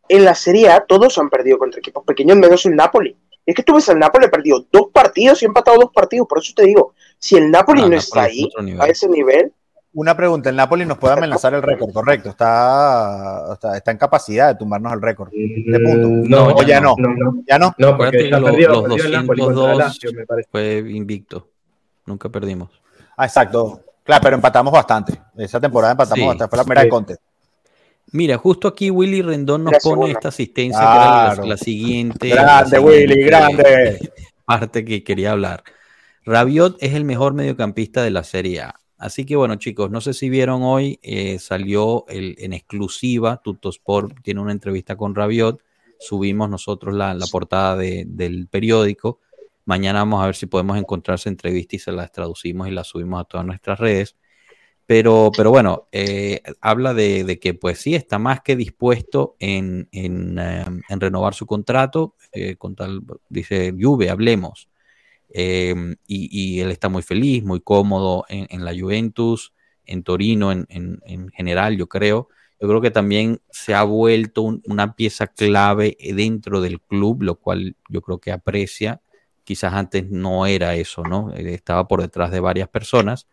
en la Serie A todos han perdido contra equipos pequeños, menos el Napoli. Es que tú ves al Napoli ha perdido dos partidos y ha empatado dos partidos, por eso te digo, si el Napoli Ah, no Napoli está es ahí, a ese nivel, Una pregunta, el Napoli nos puede amenazar el récord, correcto, está, está, está en capacidad de tumbarnos el récord. De punto. Mm, No, o ya no. No, no. ¿Ya no? No, porque lo- perdido, los perdió el Napoli contra 202 el Lazio, me parece. Fue invicto. Nunca perdimos. Ah, exacto. Claro, pero empatamos bastante. Esa temporada empatamos Sí. bastante. Fue la primera de. Conte. Mira, justo aquí Willy Rendón nos pone segunda. esta asistencia, que era la, siguiente. Grande, la Willy, grande. *laughs* Parte que quería hablar. Rabiot es el mejor mediocampista de la Serie A. Así que bueno, chicos, no sé si vieron hoy, eh, salió el, en exclusiva, Tutosport tiene una entrevista con Rabiot, subimos nosotros la, la portada de- del periódico. Mañana vamos a ver si podemos encontrar esa entrevista y se las traducimos y las subimos a todas nuestras redes. Pero, pero bueno, eh, habla de, que pues sí, está más que dispuesto en, en, eh, en renovar su contrato, eh, con tal, dice Juve, hablemos. Y, y él está muy feliz, muy cómodo en, la Juventus, en Torino en, en- en general, yo creo. Yo creo que también se ha vuelto un- una pieza clave dentro del club, lo cual yo creo que aprecia. Quizás antes no era eso, ¿no? Eh, Estaba por detrás de varias personas,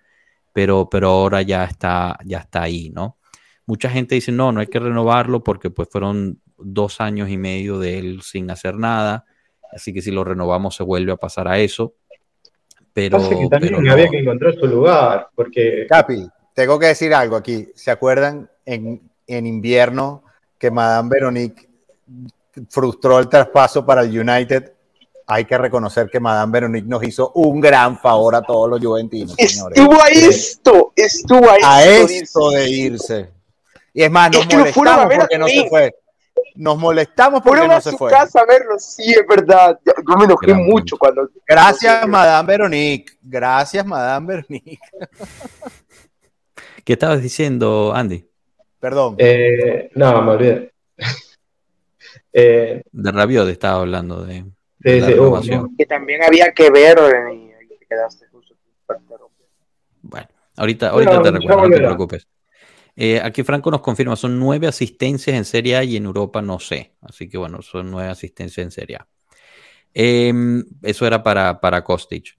pero, pero ahora ya está, ya está ahí, ¿no? Mucha gente dice, no, no hay que renovarlo porque pues fueron dos años y medio de él sin hacer nada, así que si lo renovamos se vuelve a pasar a eso. Pero, Pasa que también pero no. había que encontrar su lugar, porque Capi, tengo que decir algo aquí. ¿Se acuerdan en, en invierno que Madame Veronique frustró el traspaso para el United? Hay que reconocer que Madame Veronique nos hizo un gran favor a todos los juventinos, señores. Estuvo a esto, estuvo a a esto, de irse. Y es más, nos Es que molestamos porque no se fue. Nos molestamos porque Fueron no a se su fue. casa a verlo, sí, es verdad. Yo, yo me enojé Gran mucho cuando. Gracias, Madame Veronique. Gracias, Madame Veronique. *laughs* ¿Qué estabas diciendo, Andy? Perdón. eh, no, me olvidé. *laughs* eh, De Rabiot estaba hablando de, sí, de la sí, renovación. Que también había que ver y ahí te quedaste justo. Bueno, ahorita, Bueno, ahorita te recuerdo, no te preocupes. Eh, aquí Franco nos confirma, son nueve asistencias en Serie A y en Europa no sé. Así que bueno, son nueve asistencias en Serie A. Em, eso era para, para Kostic.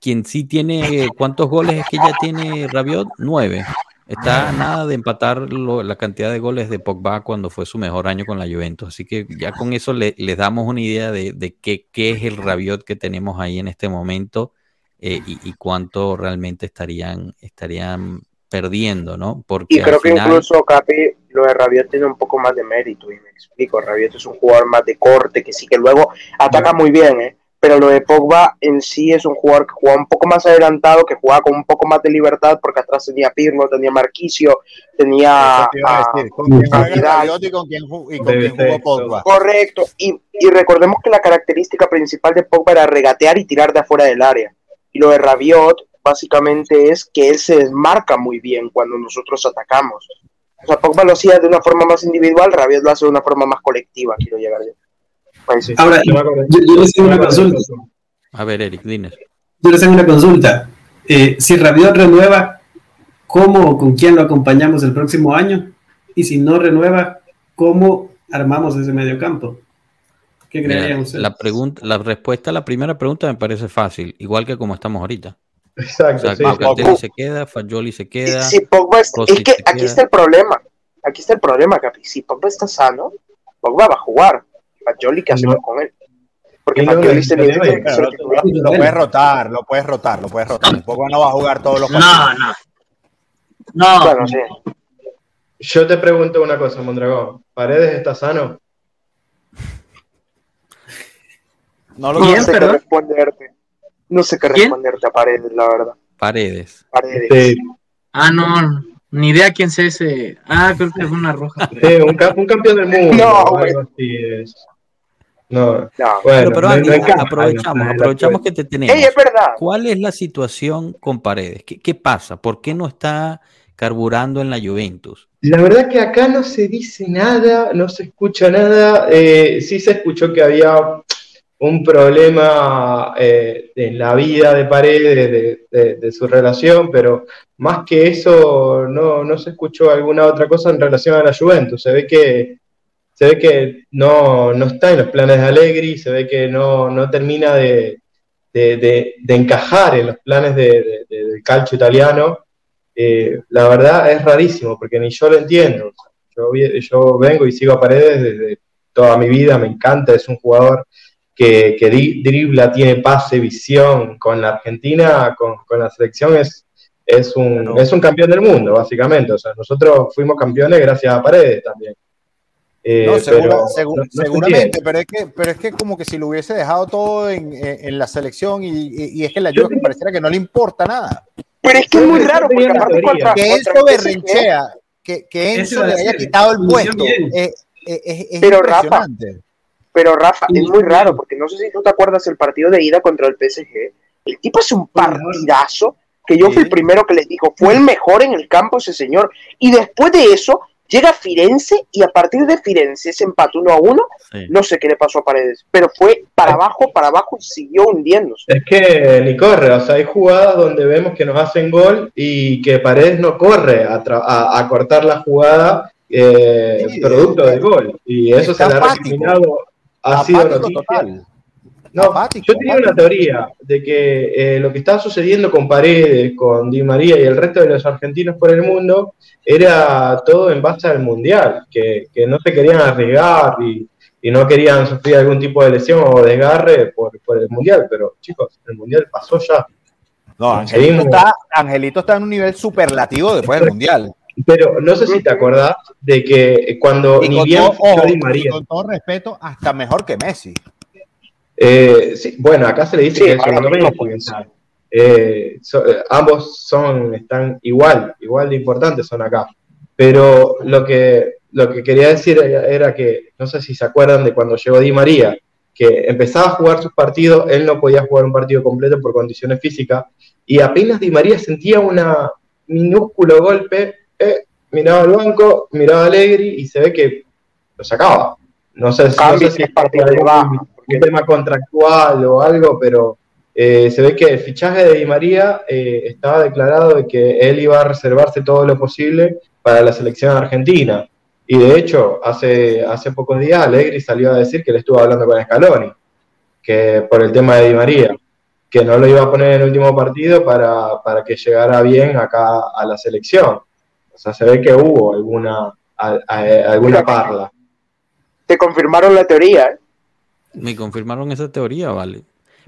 Quien sí tiene, ¿cuántos goles es que ya tiene Rabiot? Nueve. Está a nada de empatar lo- la cantidad de goles de Pogba cuando fue su mejor año con la Juventus. Así que ya con eso le- les damos una idea de, de qué, qué es el Rabiot que tenemos ahí en este momento eh, y, y cuánto realmente estarían, estarían perdiendo, ¿no? Porque Y creo al que final, incluso, Capi, lo de Rabiot tiene un poco más de mérito, y me explico. Rabiot es un jugador más de corte, que sí que luego ataca muy bien, ¿eh? Pero lo de Pogba en sí es un jugador que juega un poco más adelantado, que juega con un poco más de libertad, porque atrás tenía Pirlo, tenía Marquisio, tenía... Eso te iba a a- decir. ¿Con quién juega Vidal. Rabiot y con quién, ju- y con Debe quién jugó Pogba? Correcto, y, y recordemos que la característica principal de Pogba era regatear y tirar de afuera del área. Y lo de Rabiot básicamente es que él se desmarca muy bien cuando nosotros atacamos. O sea, Pogba lo hacía de una forma más individual, Rabiot lo hace de una forma más colectiva, quiero llegar yo. Ahora, yo, yo les a una consulta. a ver, Eric, Dines. Yo les tengo una consulta. Eh, si Rabiot renueva, ¿cómo o con quién lo acompañamos el próximo año? Y si no renueva, ¿cómo armamos ese mediocampo? ¿Qué creerían ustedes? la, pregunta, la respuesta a la primera pregunta me parece fácil, igual que como estamos ahorita. O Exacto, sea, sí. Locatelli se queda, Fagioli se queda. Si Pogba es, Kostic es que aquí queda. está el problema. Aquí está el problema, Capi. Si Pogba está sano, Pogba va a jugar. Fagioli, ¿qué hacemos No. con él? Porque no, este es. Lo puedes rotar, lo puedes rotar, lo puedes rotar. Pogba no va a jugar todos los No, partidos. no. No, Bueno, sí. Yo te pregunto una cosa, Mondragón. ¿Paredes está sano? No lo No ¿Quién, sé qué perdón? responderte. No sé qué ¿Quién? responderte a Paredes, la verdad. Paredes. Paredes. Sí, ah, no, ni idea quién sea ese. Ah, creo que es una roja. sí, un, ca- un campeón del mundo. No, güey. algo así es. No, No. bueno, Pero, pero no- Andy, no aprovechamos, aprovechamos que te tenemos. Ey, es verdad. ¿Cuál es la situación con Paredes? ¿Qué, qué pasa? ¿Por qué no está carburando en la Juventus? La verdad que acá no se dice nada, no se escucha nada. Eh, sí se escuchó que había un problema eh, en la vida de Paredes, de, de- de su relación, pero más que eso no, no se escuchó alguna otra cosa en relación a la Juventus. Se ve que, se ve que no, no está en los planes de Allegri, se ve que no, no termina de, de- de- de encajar en los planes de- de- de- del calcio italiano. Eh, la verdad es rarísimo, porque ni yo lo entiendo. Yo, yo vengo y sigo a Paredes desde toda mi vida, me encanta, es un jugador que, que dribla, tiene pase, visión. Con la Argentina, con, con la selección, es, es, un, es un campeón del mundo, básicamente. O sea, nosotros fuimos campeones gracias a Paredes también. Eh, No, segura- pero segu- no- no se seguramente, pero es, que, pero es que como que si lo hubiese dejado todo en, en- en la selección y, y- y es que la Juve que pareciera que no le importa nada. Pero es que es muy raro, porque aparte contra, Que Enzo berrinchea, que, que Eso Enzo le haya quitado el puesto, es, es- es- es Pero, Rafa. Pero Rafa, es muy raro, porque no sé si tú te acuerdas el partido de ida contra el PSG. El tipo hace un partidazo que yo fui el primero que les dijo, fue el mejor en el campo ese señor. Y después de eso, llega Firenze y a partir de Firenze se empató uno a uno. Sí. No sé qué le pasó a Paredes, pero fue para abajo, para abajo y siguió hundiéndose. Es que ni corre, o sea, hay jugadas donde vemos que nos hacen gol y que Paredes no corre a, tra- a- a cortar la jugada eh, Sí, producto del gol. Y eso se le ha recriminado, ha sido noticia. total. No, Apático, yo tenía una teoría de que eh, lo que estaba sucediendo con Paredes, con Di María y el resto de los argentinos por el mundo era todo en base al mundial, que, que no se querían arriesgar y, y no querían sufrir algún tipo de lesión o desgarre por, por el Mundial, pero chicos, el Mundial pasó ya. No, Angelito está, Angelito está en un nivel superlativo después del Mundial. Pero no sé si te acordás de que cuando Y ni bien todo, fichó ojo, Di y María, con todo respeto, hasta mejor que Messi. Eh, sí, bueno, acá se le dice Sí, que es no eh, so- eh, ambos son, están igual, igual de importantes son acá. Pero lo que, lo que quería decir era, era que, no sé si se acuerdan de cuando llegó Di María, que empezaba a jugar sus partidos, él no podía jugar un partido completo por condiciones físicas, y apenas Di María sentía una minúsculo golpe, eh, miraba al banco, miraba a Allegri y se ve que lo sacaba. No sé, no Cambio sé si partidos de baja, un tema contractual o algo, pero eh, se ve que el fichaje de Di María eh, estaba declarado de que él iba a reservarse todo lo posible para la selección argentina. Y de hecho, hace, hace pocos días Allegri salió a decir que le estuvo hablando con Scaloni, que por el tema de Di María, que no lo iba a poner en el último partido para, para que llegara bien acá a la selección. O sea, se ve que hubo alguna, a- a- alguna parla. Te confirmaron la teoría, ¿eh? Me confirmaron esa teoría, vale.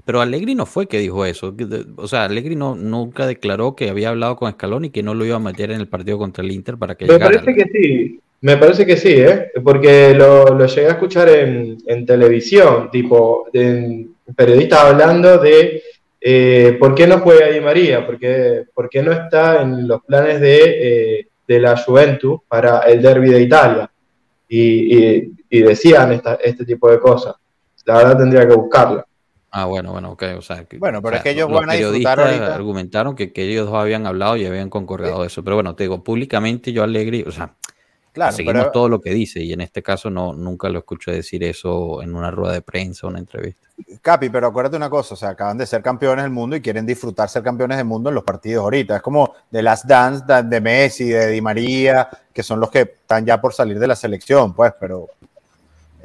Pero Allegri no fue que dijo eso. O sea, Allegri no, nunca declaró que había hablado con Scaloni y que no lo iba a meter en el partido contra el Inter para que Me llegara. parece que sí, me parece que sí, ¿eh? porque lo, lo llegué a escuchar en, en televisión, tipo, de periodistas hablando de eh, por qué no juega Di María, por qué, por qué no está en los planes de, eh, de la Juventus para el derby de Italia. Y, y- y decían esta- este tipo de cosas. La verdad tendría que buscarla. Ah, bueno, bueno, ok. O sea, que- Bueno, pero o es que ellos los van a disfrutar ahorita. argumentaron que, que ellos dos habían hablado y habían concordado eso. Pero bueno, te digo, públicamente yo Allegri, o sea, Claro, seguimos pero, todo lo que dice y en este caso no nunca lo escuché decir eso en una rueda de prensa o una entrevista. Capi, pero acuérdate una cosa, o sea, acaban de ser campeones del mundo y quieren disfrutar ser campeones del mundo en los partidos ahorita. Es como de las Dance de- de Messi, de Di María, que son los que están ya por salir de la selección, pues, pero...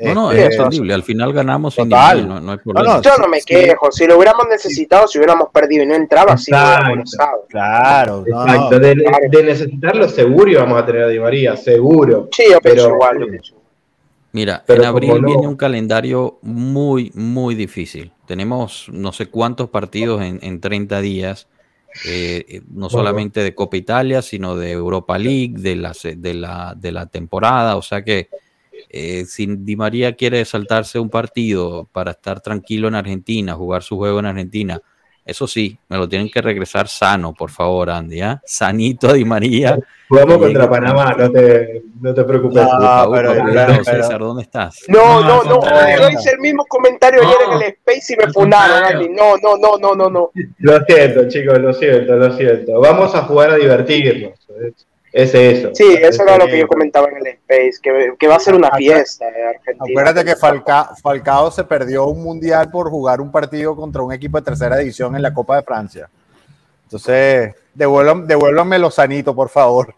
No, no, este, es entendible. Al final ganamos sin no, no hay problema. no, Yo no me quejo. Si lo hubiéramos necesitado, si hubiéramos perdido y no entraba, sí lo. Claro, no, Exacto, de, claro. de necesitarlo seguro íbamos a tener a Di María, seguro. Sí, yo pienso Pero- igual. yo pienso igual. Mira, Pero en abril viene un calendario muy, muy difícil. Tenemos no sé cuántos partidos en, en 30 días, eh, eh, no solamente de Copa Italia, sino de Europa League, de la, de la, de la temporada. O sea que eh, si Di María quiere saltarse un partido para estar tranquilo en Argentina, jugar su juego en Argentina, eso sí, me lo tienen que regresar sano, por favor, Andy. ¿ah? Sanito a Di María. Jugamos contra Panamá, no te, no te preocupes. No, pero- César, ¿dónde estás? No, No, no, no. no, Yo hice el mismo comentario ayer en el Space y me funaron. Andy. No, no, no, no, no, no. Lo siento, chicos, lo siento, lo siento. Vamos a jugar a divertirnos. Es eso. Sí, eso era lo que Es- yo comentaba en el Space, que, que va a ser una fiesta de Argentina. Acuérdate que Falca- Falcao se perdió un mundial por jugar un partido contra un equipo de tercera división en la Copa de Francia. Entonces, devuélvan- devuélvanme los sanitos, por favor.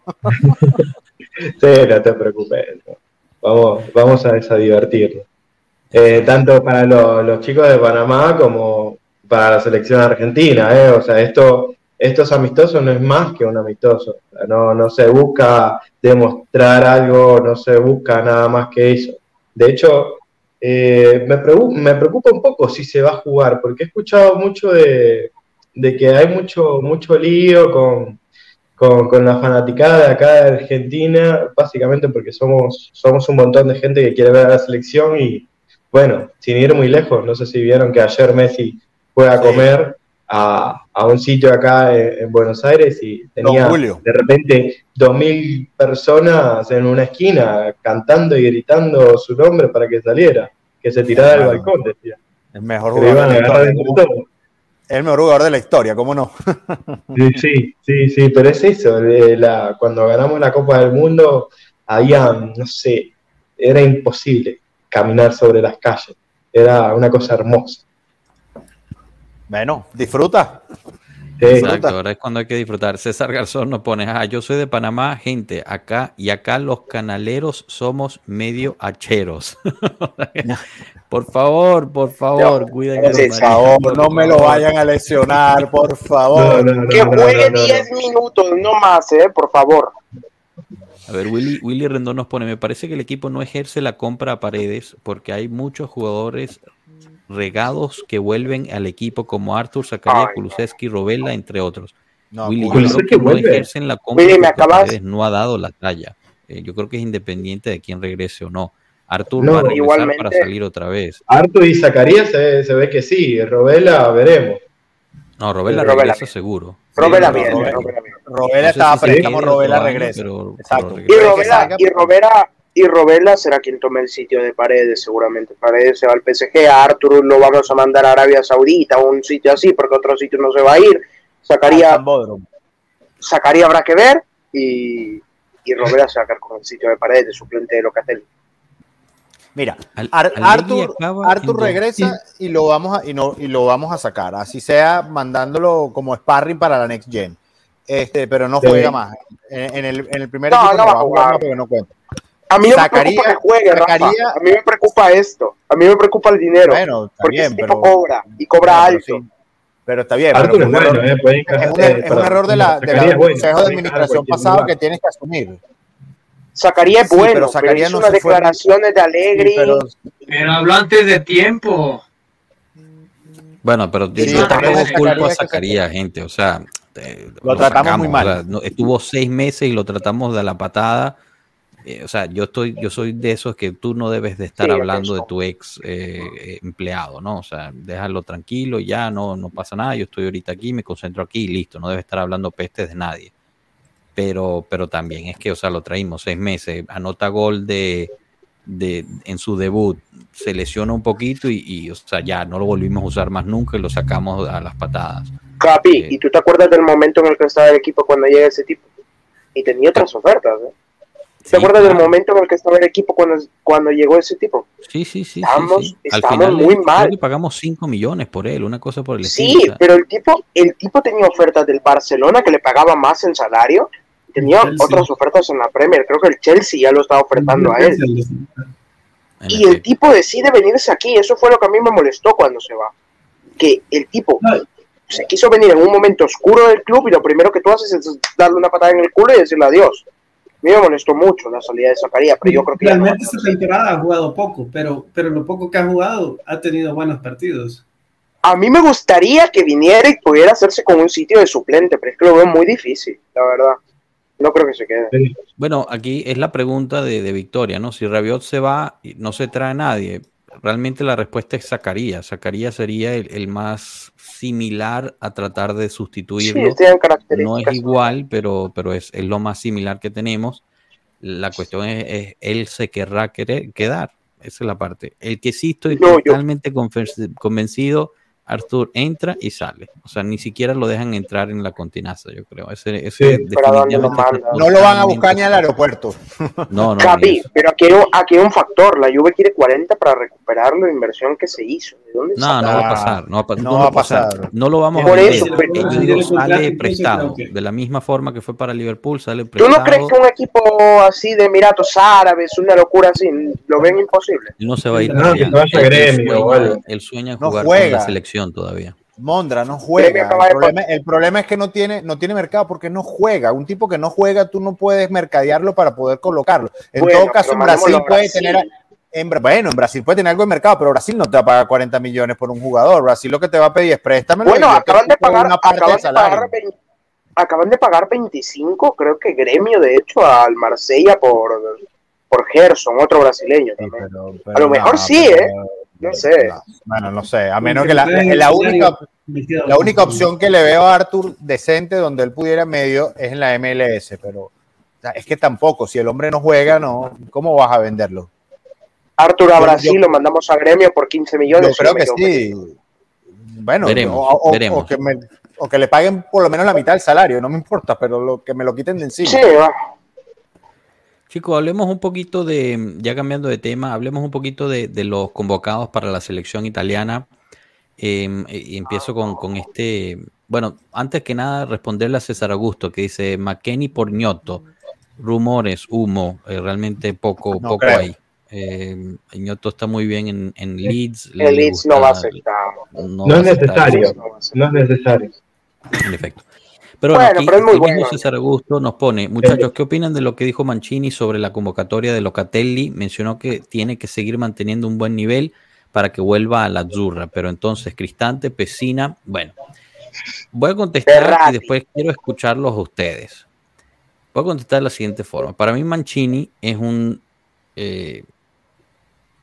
Sí, no te preocupes. Vamos, vamos a, a divertirnos. Eh, tanto para lo- los chicos de Panamá como para la selección argentina. ¿eh? O sea, esto, estos amistosos no es más que un amistoso. No, no se busca demostrar algo, no se busca nada más que eso. De hecho, eh, me, pregu- me preocupa un poco si se va a jugar, porque he escuchado mucho de, de que hay mucho, mucho lío con, con, con la fanaticada de acá de Argentina, básicamente porque somos, somos un montón de gente que quiere ver a la selección y bueno, sin ir muy lejos, no sé si vieron que ayer Messi fue a comer a, a un sitio acá en, en Buenos Aires y tenía Julio. de repente dos mil personas en una esquina cantando y gritando su nombre para que saliera, que se tirara del Claro. balcón, decía. El mejor jugador. El mejor jugador de la historia, ¿cómo no? *laughs* Sí, sí, sí, pero es eso, la, cuando ganamos la Copa del Mundo, había, no sé, era imposible caminar sobre las calles, era una cosa hermosa. Bueno, disfruta. Sí, Exacto, ahora es cuando hay que disfrutar. César Garzón nos pone, ah, yo soy de Panamá, gente, acá y acá los canaleros somos medio hacheros. *laughs* por favor, por favor, cuiden Sí, los Por favor, no me lo vayan a lesionar, por *laughs* favor. no, no, Que no, juegue no, no. 10 minutos, no más, eh, por favor. A ver, Willy, Willy Rendón nos pone, me parece que el equipo no ejerce la compra a paredes porque hay muchos jugadores regados que vuelven al equipo como Arthur, Zakaria, Ay, Kulusevski, Robela, entre otros. No, Willy, yo Kulusevski creo que no vuelve. ejercen la compra Willy, acabas- no ha dado la talla. Eh, yo creo que es independiente de quién regrese o no. Arthur No, va a regresar igualmente- para salir otra vez. Artu y Zacarías se, se ve que sí, Robela veremos. No, Robela regresa seguro. Robela Sí, viene, Robela. Viene. Robela estaba préstamo, Robela regresa. Exacto. Y Robela, y Robela, y Robela será quien tome el sitio de Paredes, seguramente. Paredes se va al PSG, a Arthur lo vamos a mandar a Arabia Saudita o un sitio así, porque otro sitio no se va a ir. Sacaría, sacaría habrá que ver y, y Robela se va a quedar con el sitio de Paredes, de suplente de Locatelli. Mira, Al- Arthur, regresa y lo vamos a y, no, y lo vamos a sacar, así sea mandándolo como sparring para la next gen. Este, pero no Sí. juega más. En, en el, en el primer No, equipo no va a jugar jugar. más porque no cuenta. A mí no Sacaría- me preocupa que juegue, Rafa. sacaría- A mí me preocupa esto. A mí me preocupa el dinero. Bueno, está porque bien, ese tipo pero, cobra y cobra pero alto. sí. Pero está bien. Artur pero es un bueno, error- eh, es un, eh, es un error de la, de la- del bueno, consejo de administración pasado lugar. que tienes que asumir. Zacarías es Sí, bueno, pero pero, Zacarías hizo no unas declaraciones de Alegri. Sí, pero- Pero habló antes de tiempo. Bueno, pero yo Sí, yo tampoco culpo a Zacarías se gente. O sea, eh, Lo tratamos muy mal. o sea, no- estuvo seis meses y lo tratamos de la patada. Eh, o sea, yo estoy, yo soy de esos que tú no debes de estar Sí, hablando de tu ex eh, eh, empleado, ¿no? O sea, déjalo tranquilo, ya no, no pasa nada. Yo estoy ahorita aquí, me concentro aquí y listo. No debes estar hablando pestes de nadie. Pero, pero también es que, o sea, lo traímos seis meses, anota gol de, de en su debut, se lesiona un poquito y, y, o sea, ya no lo volvimos a usar más nunca y lo sacamos a las patadas. Capi, Sí. ¿y tú te acuerdas del momento en el que estaba el equipo cuando llega ese tipo? Y tenía otras ofertas, ¿eh? ¿Te Sí, acuerdas del momento en el que estaba el equipo cuando, cuando llegó ese tipo? Sí, sí, sí. sí, Estamos- sí. Al estamos final muy mal. que pagamos 5 millones por él, una cosa por el Sí, estilo. o sea, pero el tipo, el tipo tenía ofertas del Barcelona que le pagaba más en salario. Tenía Chelsea. otras ofertas en la Premier. Creo que el Chelsea ya lo estaba ofertando a él. Y el tipo decide venirse aquí. Eso fue lo que a mí me molestó cuando se va. Que el tipo No. se quiso venir en un momento oscuro del club y lo primero que tú haces es darle una patada en el culo y decirle adiós. A mí me molestó mucho la salida de Zacarías, pero yo creo que ya no Realmente esta temporada ha jugado poco, pero, pero lo poco que ha jugado ha tenido buenos partidos. A mí me gustaría que viniera y pudiera hacerse con un sitio de suplente, pero es que lo veo muy difícil, la verdad. No creo que se quede. Bueno, aquí es la pregunta de, de Victoria, ¿no? Si Rabiot se va y no se trae a nadie, realmente la respuesta es Zacarías. Zacarías sería el, el más similar a tratar de Sí, sustituirlo. tienen no es igual, pero, pero es, es lo más similar que tenemos. La cuestión es, es, él se querrá querer, quedar. Esa es la parte. El que sí estoy No, totalmente conven- convencido, Arthur entra y sale. O sea, ni siquiera lo dejan entrar en la continaza, yo creo. No lo van a buscar ni al aeropuerto. *laughs* No, no, Capi, pero aquí hay, un, aquí hay un factor. La Juve quiere 40 para recuperar la inversión que se hizo. ¿De dónde No, no va a pasar. No va a, pa- No no va a o sea, pasar. no lo vamos Por a eso, pero- contrato, sale prestado. De la misma forma que fue para Liverpool, sale ¿Tú prestado. no crees que un equipo así de Emiratos Árabes, una locura así, lo ven imposible? No se va a ir No, todavía. que se vaya Él- él gremio o sueña-. Él sueña en No jugar con la selección todavía. Mondra no juega. El problema, el problema es que no tiene, no tiene mercado porque no juega. Un tipo que no juega, tú no puedes mercadearlo para poder colocarlo. En Bueno, todo caso, en Brasil puede Brasil. tener. En, bueno, en Brasil puede tener algo de mercado, pero Brasil no te va a pagar 40 millones por un jugador. Brasil lo que te va a pedir es préstamelo. Bueno, acaban de pagar, una parte acaban de salario. pagar, 20 acaban de pagar 25, creo que gremio, de hecho, al Marsella por, por Gerson, otro brasileño Sí, también. pero- A lo mejor sí, pero- ¿eh? No sé. no, bueno, no sé. A menos que la, la- única, la única opción que le veo a Arthur decente donde él pudiera medio es en la MLS, pero o sea, es que tampoco, si el hombre no juega, no, ¿cómo vas a venderlo? Artur a Brasil yo- lo mandamos a gremio por 15 millones. Yo creo que sí. Bueno, Veremos, o, o- veremos. o que me, o que le paguen por lo menos la mitad del salario, no me importa, pero lo que me lo quiten de encima. Sí, va. Chicos, hablemos un poquito de, ya cambiando de tema, hablemos un poquito de, de los convocados para la selección italiana. Eh, y empiezo con, con este, bueno, antes que nada responderle a César Augusto que dice McKenny por Ñoto, rumores, humo, eh, realmente poco, No poco creo. hay. Eh, Ñoto está muy bien en, en Leeds. El le Leeds no va a aceptar. no es necesario. No es necesario. En efecto. Pero Bueno, bueno, aquí pero es muy bueno. César Augusto nos pone, muchachos, ¿qué opinan de lo que dijo Mancini sobre la convocatoria de Locatelli? Mencionó que tiene que seguir manteniendo un buen nivel para que vuelva a la Azzurra, pero entonces Cristante, Pesina, bueno, voy a contestar y después quiero escucharlos a ustedes. Voy a contestar de la siguiente forma. Para mí Mancini es un eh,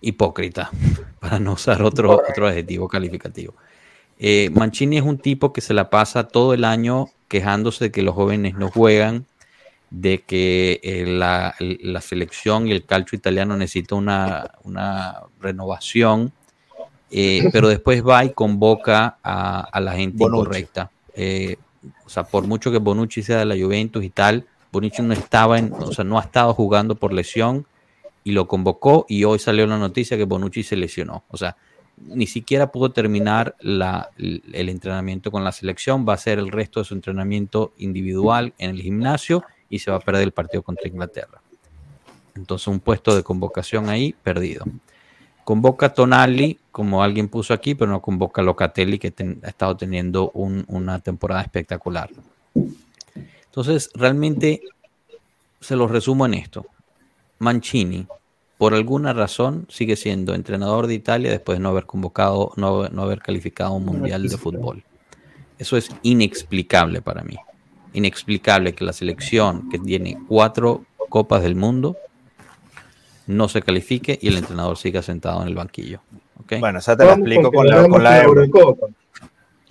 hipócrita, *laughs* para no usar otro, otro adjetivo calificativo. Eh, Mancini es un tipo que se la pasa todo el año quejándose de que los jóvenes no juegan, de que eh, la, la selección y el calcio italiano necesita una, una renovación, eh, pero *laughs* después va y convoca a, a la gente Bonucci. incorrecta. Eh, o sea, por mucho que Bonucci sea de la Juventus y tal, Bonucci no estaba en, o sea, no ha estado jugando por lesión y lo convocó y hoy salió la noticia que Bonucci se lesionó. O sea, ni siquiera pudo terminar la- el entrenamiento con la selección, va a ser el resto de su entrenamiento individual en el gimnasio y se va a perder el partido contra Inglaterra. Entonces un puesto de convocación ahí perdido. Convoca Tonali, como alguien puso aquí, pero no convoca Locatelli, que ha estado teniendo un- una temporada espectacular. Entonces, realmente, se los resumo en esto. Mancini, por alguna razón, sigue siendo entrenador de Italia después de no haber convocado, no, no haber calificado un mundial de fútbol. Eso es inexplicable para mí. Inexplicable que la selección que tiene cuatro copas del mundo no se califique y el entrenador siga sentado en el banquillo. Bueno, esa te la Vamos explico con la, con la Euro. Eurocopa.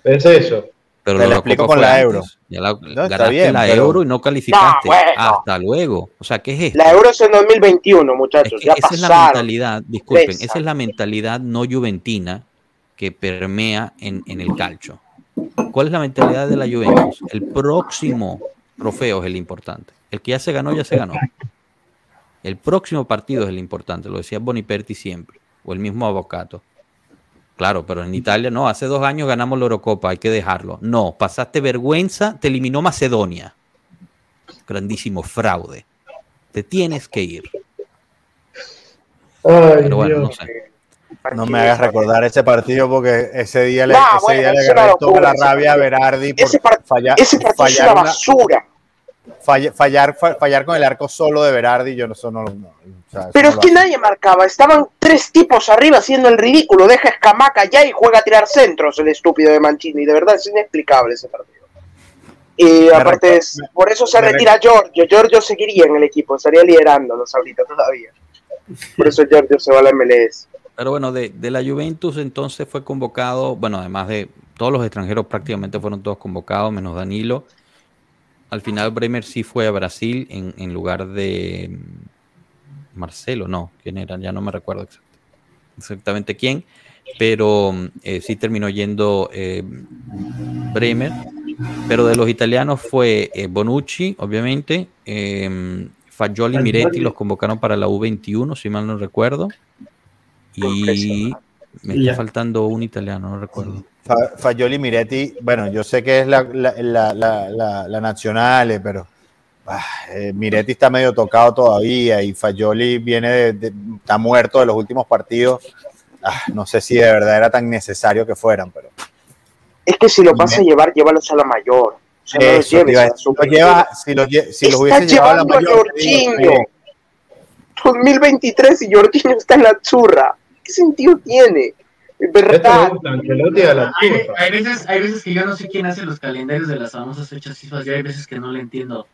Es eso. Pero te la explico con la antes. Euro. Ya la, está ganaste bien, la pero- Euro y no calificaste. No, bueno. Hasta luego. O sea, ¿qué es esto? La Euro es en 2021, Es muchachos. que ya esa es la mentalidad, disculpen, Pesa. esa es la mentalidad no juventina que permea en, en el calcio. ¿Cuál es la mentalidad de la Juventus? El próximo trofeo es el importante. El que ya se ganó, ya se ganó. El próximo partido es el importante, lo decía Boniperti siempre, o el mismo Avocato. Claro, pero en Italia no, hace dos años ganamos la Eurocopa, hay que dejarlo. No, pasaste vergüenza, te eliminó Macedonia. Grandísimo fraude. Te tienes que ir. Ay, Pero bueno, no sé. No me hagas recordar ese partido porque ese día le, No, ese bueno, día le agarré toda la rabia a. Berardi por Ese, falla- ese partido es fallar, una- basura. Falla- fallar, fa- fallar con el arco solo de Berardi. Yo no, eso no, no, o sea, eso Pero no es que nadie marcaba. Estaban tres tipos arriba haciendo el ridículo. Deja escamaca ya y juega a tirar centros el estúpido de Mancini. De verdad es inexplicable ese partido. Y aparte, es, por eso se retira Giorgio. Giorgio seguiría en el equipo, estaría liderándonos ahorita todavía. Por eso Giorgio se va a la MLS. Pero bueno, de, de la Juventus entonces fue convocado, bueno, además de todos los extranjeros prácticamente fueron todos convocados, menos Danilo. Al final Bremer sí fue a Brasil en, en lugar de Marcelo, no, quién era, ya no me recuerdo exact- exactamente quién, pero eh, sí terminó yendo eh, Bremer. Pero de los italianos fue eh, Bonucci, obviamente, eh, Fagioli y Miretti los convocaron para la U21, si mal no recuerdo. Y me está faltando un italiano, no recuerdo. Fa- Fagioli Miretti, bueno, yo sé que es la, la, la, la, nacional, pero ah, eh, Miretti está medio tocado todavía y Fagioli viene de, de- está muerto de los últimos partidos. Ah, no sé si de verdad era tan necesario que fueran, pero Es que si lo vas a llevar, llévalos a la mayor. O sea, no los eso, te lleves iba a si lo lleva- si lo lle- si los llevado a la llevando a mayor, te digo, Jorginho. sí. 2023 y Jorginho está en la churra. ¿Qué sentido tiene? Hay, veces, hay veces que yo no sé quién hace los calendarios de las famosas fechas FIFA y hay veces que no le entiendo.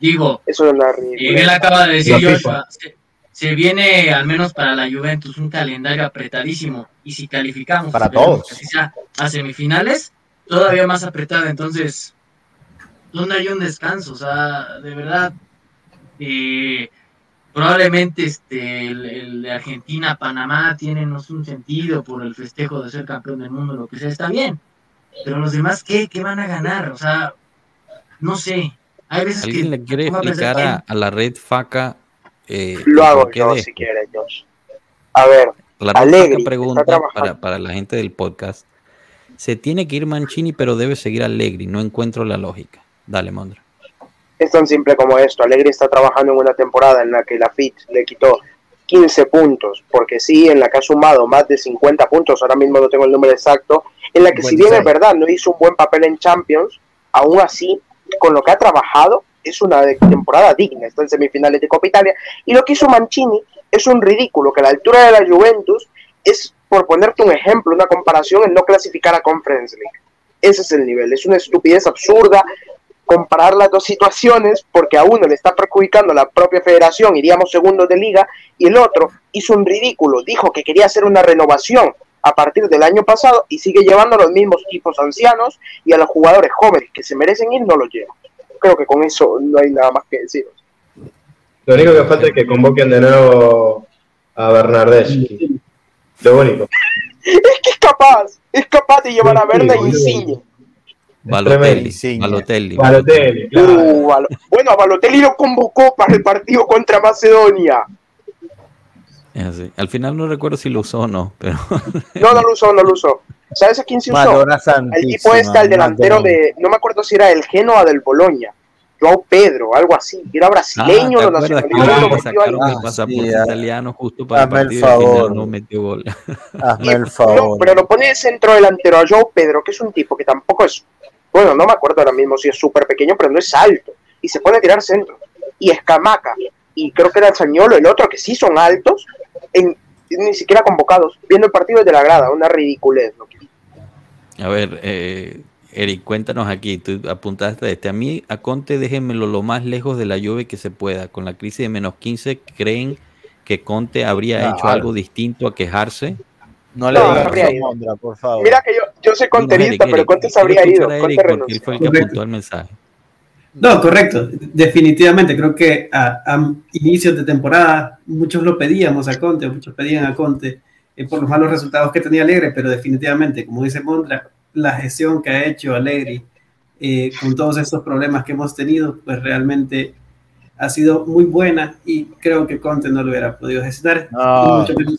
Digo, Eso y él acaba de decir. Joshua, se, se viene al menos para la Juventus un calendario apretadísimo y si calificamos Para todos. que así sea, a semifinales, todavía más apretada. Entonces, ¿dónde hay un descanso? O sea, de verdad, eh, probablemente este, el, el de Argentina, Panamá tienen no sé, un sentido por el festejo de ser campeón del mundo, lo que sea, está bien. Pero los demás, ¿qué? ¿Qué van a ganar? O sea, no sé. Hay veces que ¿Alguien le quiere a explicar a, a la red FACA? eh, Lo el hago porqué yo de si esto? quieres, Josh. A ver, La pregunta para, para la gente del podcast. Se tiene que ir Mancini, pero debe seguir Allegri. No encuentro la lógica. Dale, Mondra. Es tan simple como esto. Alegre está trabajando en una temporada en la que la FIT le quitó 15 puntos, porque sí, en la que ha sumado más de 50 puntos, ahora mismo no tengo el número exacto, en la que si bien es verdad no hizo un buen papel en Champions, aún así, con lo que ha trabajado, es una temporada digna, está en semifinales de Copa Italia, y lo que hizo Mancini es un ridículo, que a la altura de la Juventus es, por ponerte un ejemplo, una comparación, en no clasificar a Conference League. Ese es el nivel, es una estupidez absurda comparar las dos situaciones porque a uno le está perjudicando la propia federación, iríamos segundos de liga, y el otro hizo un ridículo, dijo que quería hacer una renovación a partir del año pasado y sigue llevando a los mismos tipos ancianos y a los jugadores jóvenes que se merecen ir no los lleva. Creo que con eso no hay nada más que decir. Lo único que falta es que convoquen de nuevo a Bernardeschi. Lo único. *laughs* Es que es capaz, es capaz de llevar a Berna y. Insigne. Balotelli, Insigne. Balotelli. Balotelli, claro. Uh, Balo- bueno, a Balotelli lo convocó para el partido contra Macedonia. Es así. Al final no recuerdo si lo usó o no, pero *laughs* No, no lo usó, no lo usó. ¿Sabes a quién se usó? El tipo este, el delantero de, no me acuerdo si era el Genoa del Boloña, Joao Pedro, algo así, era brasileño, Ah, lo ¿te acuerdas que nacionalizó, le lo metió ahí. sacaron el Ah, pasaporte sí, italiano justo para el Hazme el final favor. no metió gol? Hazme el No, favor. pero lo pone de centro delantero a Joao Pedro, que es un tipo que tampoco es, bueno, no me acuerdo ahora mismo si es súper pequeño, pero no es alto, y se pone a tirar centro. Y Escamaca, y creo que era el Sañolo, el otro, que sí son altos, en, ni siquiera convocados, viendo el partido desde la grada, una ridiculez. ¿no? A ver, eh, Eric, cuéntanos aquí, tú apuntaste este. A mí, a Conte, déjenmelo lo más lejos de la lluvia que se pueda. Con la crisis de menos 15, ¿creen que Conte habría Claro. hecho algo distinto a quejarse? No le No, digas habría eso, ido. Mondra, por favor. Mira que yo, yo soy conterista, pero Conte se habría ido, Conte renunció. fue el que Correcto. apuntó el mensaje. No, correcto. Definitivamente, creo que a, a inicios de temporada muchos lo pedíamos a Conte, muchos pedían a Conte eh, por los malos resultados que tenía Alegre, pero definitivamente, como dice Mondra, la gestión que ha hecho Alegre eh, con todos estos problemas que hemos tenido, pues realmente ha sido muy buena y creo que Conte no lo hubiera podido gestionar. No. Y mucho menos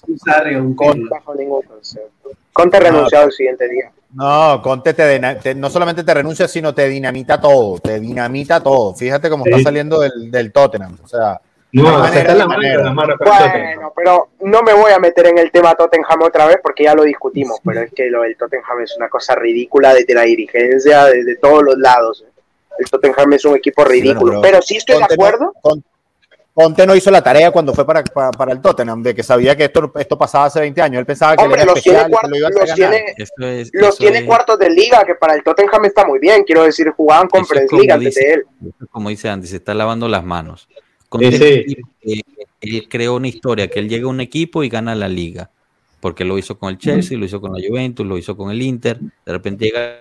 un Pirlo. Bajo ningún concepto. Conte renunció al siguiente día. No, Conte te, dena- te- no solamente te renuncia, sino te dinamita todo. Te dinamita todo. Fíjate cómo Sí. está saliendo del, del Tottenham. O sea, No, No manera, está en la manera. el Tottenham. Bueno, pero no me voy a meter en el tema Tottenham otra vez porque ya lo discutimos, pero es que lo del Tottenham es una cosa ridícula desde la dirigencia, desde todos los lados. ¿eh? El Tottenham es un equipo ridículo, bueno, pero, sí estoy de Conte no- acuerdo. Con- Conte no hizo la tarea cuando fue para, para, para el Tottenham, de que sabía que esto, esto pasaba hace 20 años. Él pensaba que Hombre, él era los tiene, especial, cuart- que lo iba a hacer los ganar. tiene, Eso es, los eso tiene es- cuartos de liga, que para el Tottenham está muy bien, quiero decir, jugaban Conference League antes dice- de él. como dice Andy, se está lavando las manos. Conte Sí, sí. él creó una historia, que él llega a un equipo y gana la liga, porque lo hizo con el Chelsea, lo hizo con la Juventus, lo hizo con el Inter, de repente llega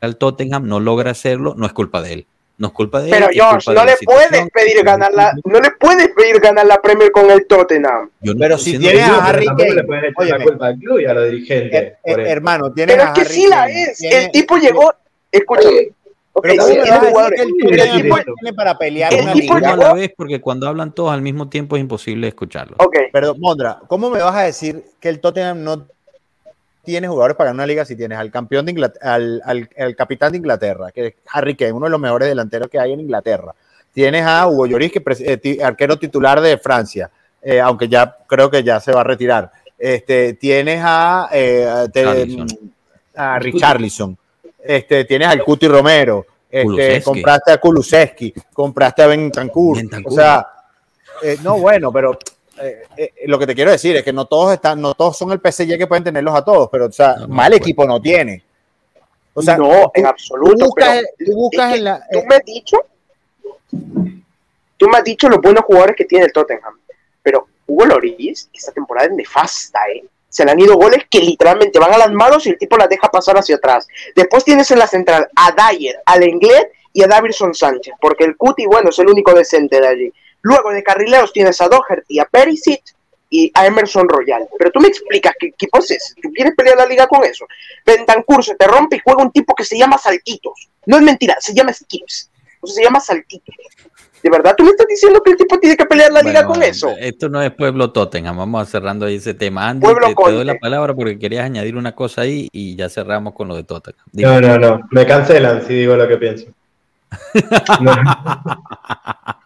al Tottenham, no logra hacerlo, no es culpa de él, no es culpa de Pero él. es Josh, no le puedes pedir ganar la, no le puedes pedir ganar la Premier con el Tottenham. Yo no Pero si tiene a Pero Harry Kane, le puedes echar óyeme. la culpa al club y a los dirigentes. Her- por her- eso. hermano, tiene Pero a es que Harry sí la es. tiene- El tipo llegó, escúchame. Pero sí, ¿cómo me tiene vas a decir jugadores. que el Pero tipo, no tiene para pelear el una tipo uno liga? a llegó- la vez, porque cuando hablan todos al mismo tiempo es imposible escucharlos. ok, Pero, Mondra, ¿cómo me vas a decir que el Tottenham no tiene jugadores para ganar una liga si tienes al campeón de Inglaterra, al, al- al capitán de Inglaterra, que es Harry Kane, uno de los mejores delanteros que hay en Inglaterra? Tienes a Hugo Lloris, que eh, arquero titular de Francia, eh, aunque ya creo que ya se va a retirar. Este, tienes a, eh, a- te- Richarlison. a Richarlison, este, tienes al Cuti Romero, este, compraste a Kulusevski, compraste a Bentancur, Bentancur. o sea, eh, no, bueno, pero eh, eh, lo que te quiero decir es que no todos están, no todos son el PSG que pueden tenerlos a todos, pero o sea, No, no, mal bueno. equipo no tiene. O sea, no, en absoluto. tú buscas, pero tú buscas es que en la, tú eh, me has dicho, tú me has dicho los buenos jugadores que tiene el Tottenham, pero Hugo Lloris esta temporada es nefasta, ¿eh? Se le han ido goles que literalmente van a las manos y el tipo las deja pasar hacia atrás. Después tienes en la central a Dyer, al Englet y a Davidson Sánchez, porque el Cuti, bueno, es el único decente de allí. Luego de carrileros tienes a Doherty, a Perisic y a Emerson Royal. Pero tú me explicas qué equipo es ese. ¿Tú quieres pelear la liga con eso? Bentancur se te rompe y juega un tipo que se llama Saltitos. No es mentira, se llama Skips. O sea, se llama Saltitos. ¿De verdad tú me estás diciendo que el tipo tiene que pelear la liga Bueno, con eso? Esto no es Pueblo Tottenham, vamos a cerrando ahí ese tema. Andy, Pueblo te, te doy la palabra porque querías añadir una cosa ahí y ya cerramos con lo de Tottenham. Dime. No, no, no. Me cancelan si digo lo que pienso. *laughs* No, *laughs*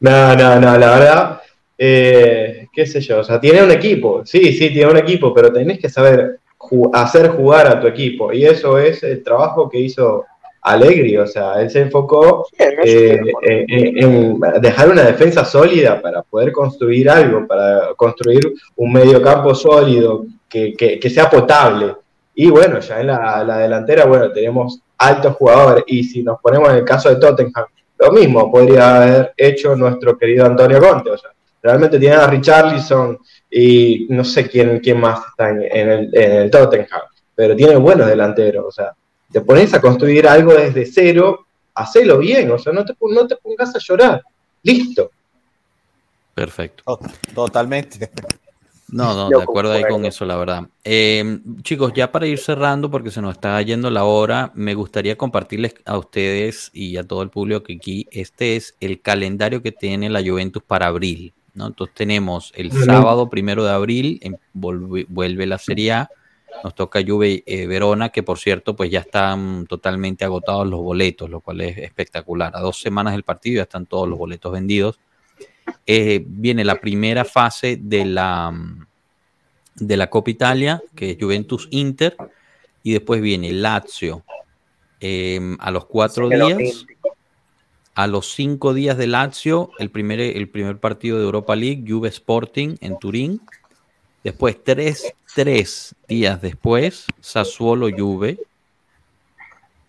no, no, no, la verdad, eh, qué sé yo, o sea, tiene un equipo, sí, sí, tiene un equipo, pero tenés que saber ju- hacer jugar a tu equipo. Y eso es el trabajo que hizo Allegri. O sea, él se enfocó eh, acuerdo. en, en dejar una defensa sólida para poder construir algo, para construir un mediocampo sólido que, que- que sea potable. Y bueno, ya en la, la delantera, bueno, tenemos altos jugadores. Y si nos ponemos en el caso de Tottenham, lo mismo podría haber hecho nuestro querido Antonio Conte. O sea, realmente tienen a Richarlison y no sé quién, quién más está en, en el, en el Tottenham, pero tiene buenos delanteros. O sea, te pones a construir algo desde cero, hacelo bien, o sea, no te, no te pongas a llorar. Listo. Perfecto. To- Totalmente. No, no, de acuerdo ahí con eso, la verdad. Eh, chicos, ya para ir cerrando, porque se nos está yendo la hora, me gustaría compartirles a ustedes y a todo el público que aquí este es el calendario que tiene la Juventus para abril. ¿no? Entonces tenemos el sábado primero de abril, en- volve- vuelve la Serie A, nos toca Juve eh, Verona, que por cierto, pues ya están totalmente agotados los boletos, lo cual es espectacular. A dos semanas del partido ya están todos los boletos vendidos. Eh, viene la primera fase de la, mm, de la Copa Italia, que es Juventus Inter, y después viene Lazio eh, a los cuatro días. A los cinco días de Lazio, el primer, el primer partido de Europa League, Juve Sporting en Turín. Después, tres, tres días después, Sassuolo Juve.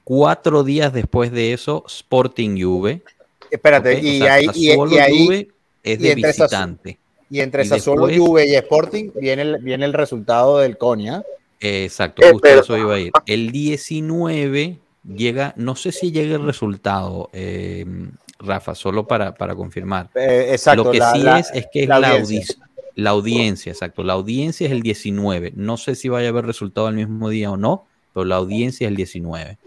Cuatro días después de eso, Sporting Juve. Espérate, y, sea, ahí, y, Sassuolo y ahí, Juve es y de entre esas- visitante. y entre y Sassuolo, después- Juve y Sporting viene el, viene el resultado del Conia. Exacto, justo eso iba a ir. El 19 llega, no sé si llega el resultado, eh, Rafa, solo para, para confirmar. Eh, exacto. Lo que la- sí la- es, es que es la audiencia. audi- la audiencia, exacto. La audiencia es el 19. No sé si vaya a haber resultado el mismo día o no, pero la audiencia es el 19.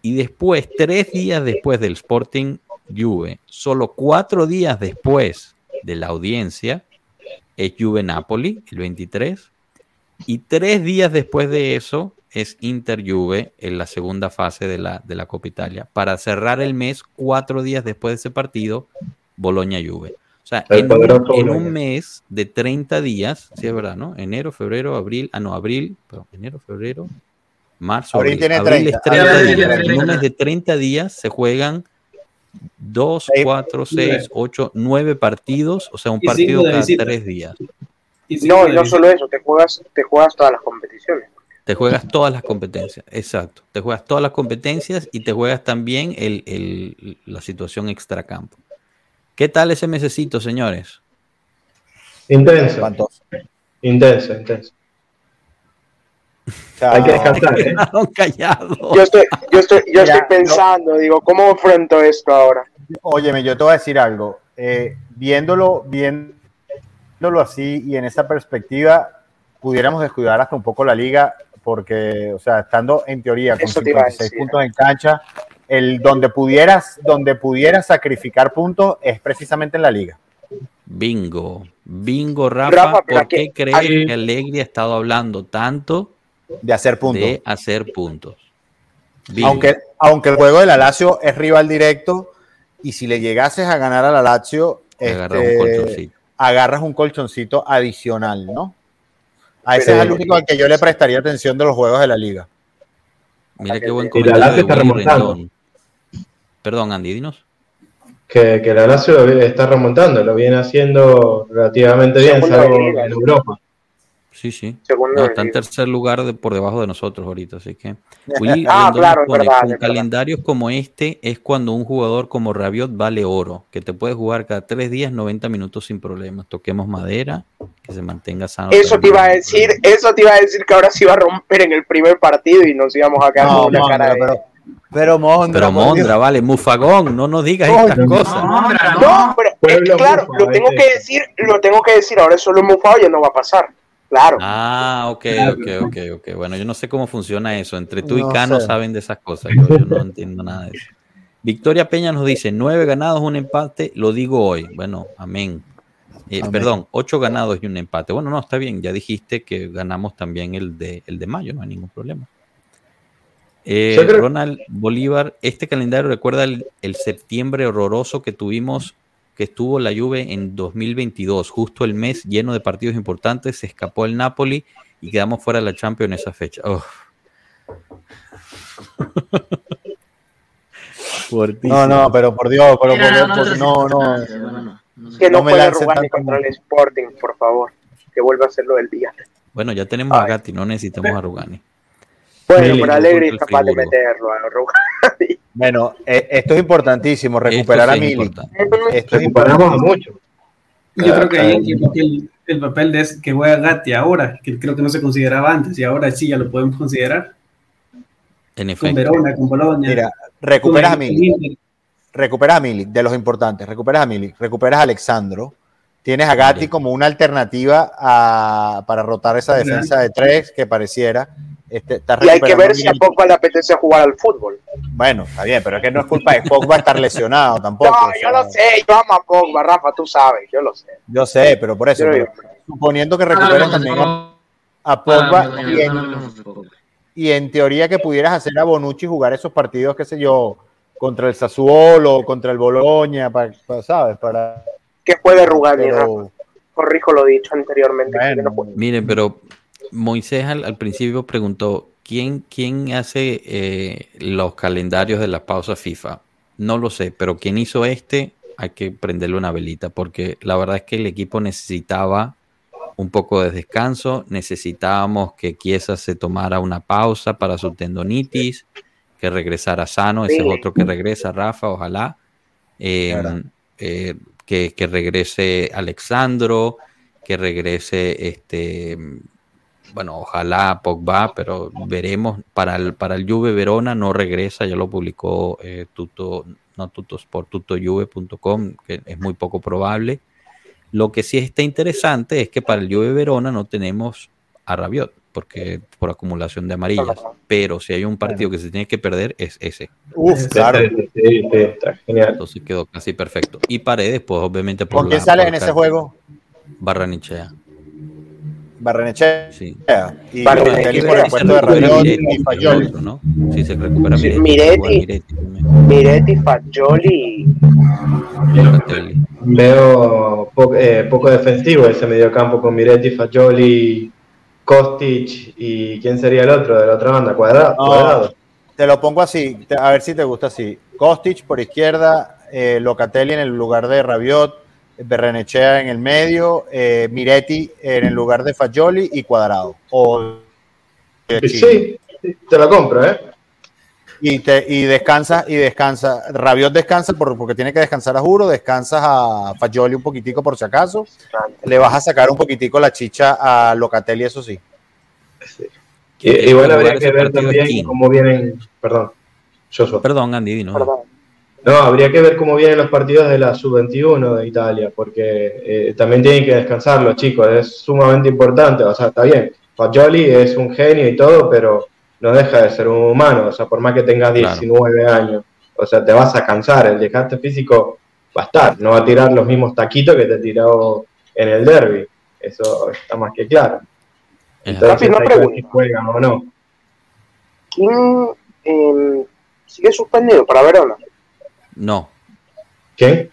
Y después, tres días después del Sporting Juve, solo cuatro días después de la audiencia, es Juve Napoli, el 23. Y tres días después de eso es Inter Juve en la segunda fase de la, de la Copa Italia. Para cerrar el mes, cuatro días después de ese partido, Boloña Juve. O sea, en un, en Boloña. un mes de 30 días, sí es verdad, ¿no? Enero, febrero, abril, ah, no, abril, perdón, enero, febrero, marzo, Abril abril. tiene Abril 30. es 30 Abril días. tiene En un 30. mes de 30 días se juegan 2, Seis- 4, 6, 8, 9 partidos, o sea, un partido cada visita. 3 días. No, y no solo eso, te juegas, te juegas todas las competiciones. Te juegas todas las competencias, exacto. Te juegas todas las competencias y te juegas también el, el- la situación extracampo. ¿Qué tal ese mesecito, señores? Intenso, intenso, intenso. Hay que descansar, ¿eh? Yo estoy, yo estoy, yo estoy no- pensando, digo, ¿cómo enfrento esto ahora? Óyeme, yo te voy a decir algo. Eh, viéndolo, viéndolo así y en esa perspectiva, pudiéramos descuidar hasta un poco la liga, porque, o sea, estando en teoría con Eso te iba a 56 decir. puntos en cancha, el donde pudieras, donde pudieras sacrificar puntos es precisamente en la liga. Bingo, bingo, Rafa. Rafa, ¿Por qué aquí- crees aquí- que Alegri ha estado hablando tanto De hacer puntos. de hacer puntos? Aunque, aunque el juego de la Lazio es rival directo, y si le llegases a ganar a la Lazio, agarras este, un colchoncito. agarras un colchoncito adicional, ¿no? A ese Pero- es el único al que yo le prestaría atención de los juegos de la liga. Mira qué buen Y la comentario Lazio de está Willy remontando. Rendón. Perdón, Andy, dinos. Que, que la Lazio está remontando, lo viene haciendo relativamente bien, salvo en. Europa. Sí, sí. Segundo No, está en tercer lugar de- por debajo de nosotros ahorita, así que. *laughs* Willy Ah, claro, es pone, verdad, con es verdad. calendarios como este es cuando un jugador como Rabiot vale oro, que te puede jugar cada tres días 90 minutos sin problemas. Toquemos madera, que se mantenga sano. Eso te iba a decir, eso te iba a decir que ahora se iba a romper en el primer partido y nos íbamos a quedar No, con una Mondra, cara de... pero, pero Mondra, Pero Mondra, vale, Mufagón, no nos digas estas no. cosas. No, hombre, no. No, pero eh, Pueblo claro, Mufa, lo tengo que decir, lo tengo que decir, ahora es solo mufado ya no va a pasar. Claro. Ah, ok, ok, ok, ok. Bueno, yo no sé cómo funciona eso. Entre tú y No Cano sé. saben de esas cosas. Yo, yo no entiendo nada de eso. Victoria Peña nos dice: nueve ganados, un empate. Lo digo hoy. Bueno, amén. Eh, Amén. Perdón, ocho ganados y un empate. Bueno, no, está bien. Ya dijiste que ganamos también el de, el de mayo, no hay ningún problema. Eh, Ronald Bolívar, este calendario recuerda el, el septiembre horroroso que tuvimos que estuvo la Juve en 2022, justo el mes lleno de partidos importantes, se escapó el Napoli y quedamos fuera de la Champions en esa fecha. Uf. *laughs* No, no, pero por Dios, pero por Dios, no, por- no, no. no, no, no. Que no, No me puede contra el Sporting, por favor. Que vuelva a hacerlo del día. Bueno, ya tenemos a Ay. Gatti, no necesitamos a Rugani. Bueno, pero Alegre es capaz de meterlo a Rugani. Bueno, eh, esto es importantísimo, recuperar Esto a sí es Mili. importante. Esto es Recuperamos a importante. mucho. Yo creo que ahí el papel, el papel de es que juega Gatti ahora, que creo que no se consideraba antes, y ahora sí ya lo podemos considerar. En Con efecto. Verona, con Bolonia. Mira, con recuperas a Mili. con recuperas a Mili, de los importantes, recuperas a Mili, recuperas a Alexandro, tienes a Gatti como una alternativa a- para rotar esa defensa de tres que pareciera. Este, Y hay que ver si a. Pogba le apetece jugar al fútbol. Bueno, está bien, pero es que no es culpa de Pogba estar lesionado tampoco. No, o yo sea, lo sé, yo amo a Pogba, Rafa, tú sabes, yo lo sé. Yo sé, pero por eso, pero suponiendo que hablemos de también a, Pogba, a Pogba no, y en, y teoría que pudieras hacer a Bonucci jugar esos partidos, qué sé yo, contra el Sassuolo, contra el Bologna, para, ¿sabes? Para, Que juegue Rugani, Rafa. pero, Corrijo lo dicho anteriormente. que bueno, no. Miren, pero Moisés al, al principio preguntó, ¿quién, quién hace eh, los calendarios de las pausas FIFA? No lo sé, pero quien hizo este, hay que prenderle una velita, porque la verdad es que el equipo necesitaba un poco de descanso, necesitábamos que Chiesa se tomara una pausa para su tendonitis, que regresara sano, ese es otro que regresa, Rafa, ojalá. Eh, Claro. eh, que, que regrese Alexandro, que regrese este bueno, ojalá Pogba, pero veremos. Para el, para el Juve Verona no regresa, ya lo publicó eh, Tuto, no Tutosport, tutojuve.com, que es muy poco probable. Lo que sí está interesante es que para el Juve Verona no tenemos a Rabiot, porque por acumulación de amarillas. Pero si hay un partido que se tiene que perder, es ese. uf, claro. Sí, sí, sí, está genial. Entonces quedó casi perfecto. Y Paredes, pues obviamente por ¿Con quién por en ese juego? Barranechea. Barrenechea Sí. y Barrenechea. Por el puesto de recupera Rabiot Miretti, y Fagioli. otro, ¿no? Si se recupera Sí, Miretti, Miretti. Fagioli. Veo po- eh, poco defensivo ese mediocampo con Miretti, Fagioli, Kostic y ¿quién sería el otro de la otra banda? Cuadrado. No. Cuadrado. Te lo pongo así, a ver si te gusta así. Kostic por izquierda, eh, Locatelli en el lugar de Rabiot, Berrenechea en el medio, eh, Miretti en el lugar de Fagioli y Cuadrado. O, Sí, sí, te lo compro, ¿eh? Y, te, y descansa, y descansa. Rabiot descansa por- porque tiene que descansar a juro, descansas a Fagioli un poquitico por si acaso. Le vas a sacar un poquitico la chicha a Locatelli, eso sí. Y, El igual habría que ver también cómo vienen. Perdón, Joshua. Perdón, Andy, ¿no? Perdón. No, habría que ver cómo vienen los partidos de la sub-21 de Italia, porque eh, también tienen que descansar los chicos, es sumamente importante, o sea, está bien, Fagioli es un genio y todo, pero no deja de ser un humano, o sea, por más que tengas Claro. 19 años, o sea, te vas a cansar, el desgaste físico va a estar, no va a tirar los mismos taquitos que te tiró en el derby, eso está más que claro. Es Entonces, Rafi, una pregunta. si juegan o no. ¿Quién eh, sigue suspendido para Verona? No, ¿Quién?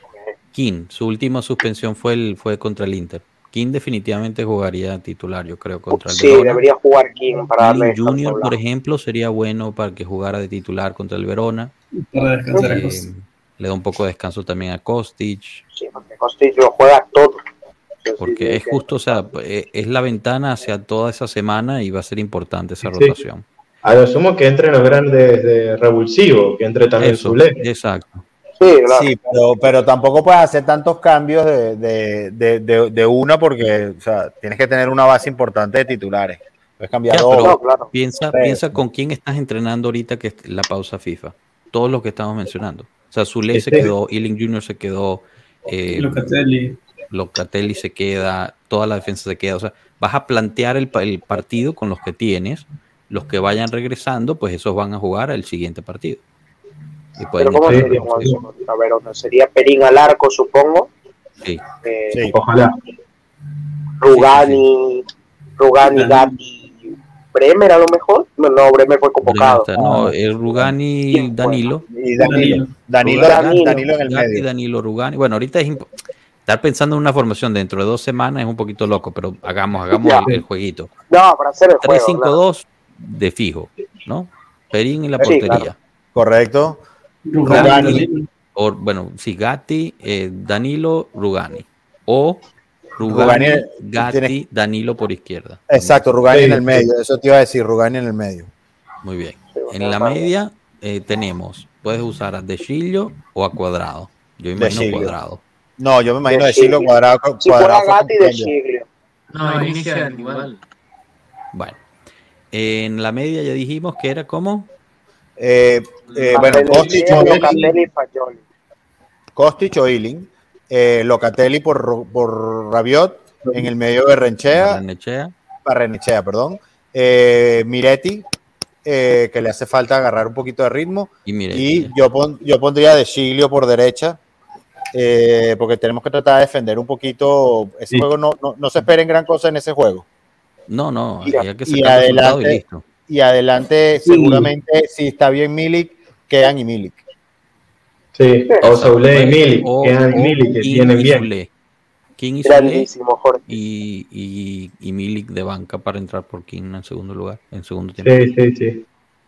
King, su última suspensión fue, el, fue contra el Inter. King definitivamente jugaría titular, yo creo, contra el Sí, Verona. debería jugar King para darle descanso Junior, a por ejemplo, sería bueno para que jugara de titular contra el Verona. Para descansar Eh, le da un poco de descanso también a Kostic, Sí, porque Kostic lo juega todo. Porque es justo, o sea, eh, es la ventana hacia toda esa semana y va a ser importante esa Sí. rotación. A lo sumo que entren los grandes de revulsivo, que entre también Eso, Zule. exacto. Sí, claro. Sí, pero, pero tampoco puedes hacer tantos cambios de, de, de, de- de una porque o sea, tienes que tener una base importante de titulares. Puedes cambiar Ya, dos. pero- No, claro. Piensa, Sí. piensa con quién estás entrenando ahorita que es la pausa FIFA. Todos los que estamos mencionando. O sea, Zule se Este- quedó, Ealing Junior se quedó, eh, Locatelli. Locatelli se queda, toda la defensa se queda. O sea, vas a plantear el, el partido con los que tienes. Los que vayan regresando, pues esos van a jugar el siguiente partido. Y pueden Pero ¿cómo sería contra Verona? Sería Perín al arco, supongo. Sí. Eh, Sí. Ojalá. Rugani, Rugani, Sí. Gatti, Bremer a lo mejor. No, no Bremer fue convocado. Bremer está- no, el Rugani ¿Quién fue? Danilo. Y Danilo. Danilo, Danilo. Danilo en el Gatti, medio. Danilo Rugani. Bueno, ahorita es estar pensando en una formación dentro de dos semanas es un poquito loco, pero hagamos, hagamos el, el jueguito. No, para hacer el juego. no. 3-5-2 de fijo, ¿no? Perín en la Sí, portería. claro. Correcto. Rugani. Rugani. O, bueno, sí, Gatti, eh, Danilo, Rugani. O Rugani, Rugani, Gatti, tiene- Danilo por izquierda. Exacto, Rugani Sí, en el sí. medio. Eso te iba a decir, Rugani en el medio. Muy bien. En la media eh, tenemos, puedes usar a De Chillo o a Cuadrado. Yo imagino. Cuadrado. No, yo me imagino De de Chilo Chilio. cuadrado. Si cuadrado fuera fue Gatti de con cambio. Chiglio. No, igual. Bueno. En la media ya dijimos que era como Eh, eh, bueno, Kostic, Diego, Locatelli. Kostic o Ealing, eh, Locatelli por, por Rabiot, en el medio de Renchea, Barrenechea. Perdón, eh, Miretti, eh, que le hace falta agarrar un poquito de ritmo, y yo, pon- yo pondría de Chilio por derecha, eh, porque tenemos que tratar de defender un poquito, ese Sí. juego no, no, no se esperen gran cosa en ese juego. No, no, había que y sacar resultado y adelante- listo. Y adelante, Sí. seguramente, si está bien Milik, quedan y Milik. Sí, o Soule y Milik, O- quedan o Milik que tienen y bien. King y Jorge. y, y, y Milik de banca para entrar por King en segundo lugar, en segundo tiempo. Sí, sí, sí.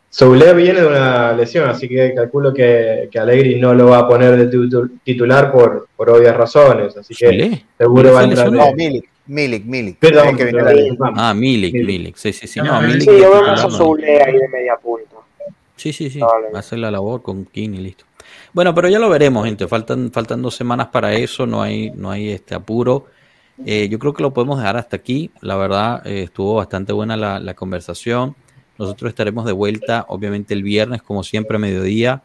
Soule viene de una lesión, así que calculo que, que Allegri no lo va a poner de titu- titular por, por obvias razones, así que seguro va a ¿Se entrar. No, Milik, Milik, Milik. Perdón, que viene la- disculpame. Ah, Milik, Milik. Milik. Sí, sí, sí. Ah, No, Milik Sí, yo veo más a ahí de media punta. Sí, sí, sí. Vale. Hace la labor con King y listo. Bueno, pero ya lo veremos, gente. Faltan, faltan dos semanas para eso. No hay, no hay este apuro. Eh, yo creo que lo podemos dejar hasta aquí. La verdad, eh, estuvo bastante buena la, la conversación. Nosotros estaremos de vuelta, obviamente, el viernes, como siempre, a mediodía.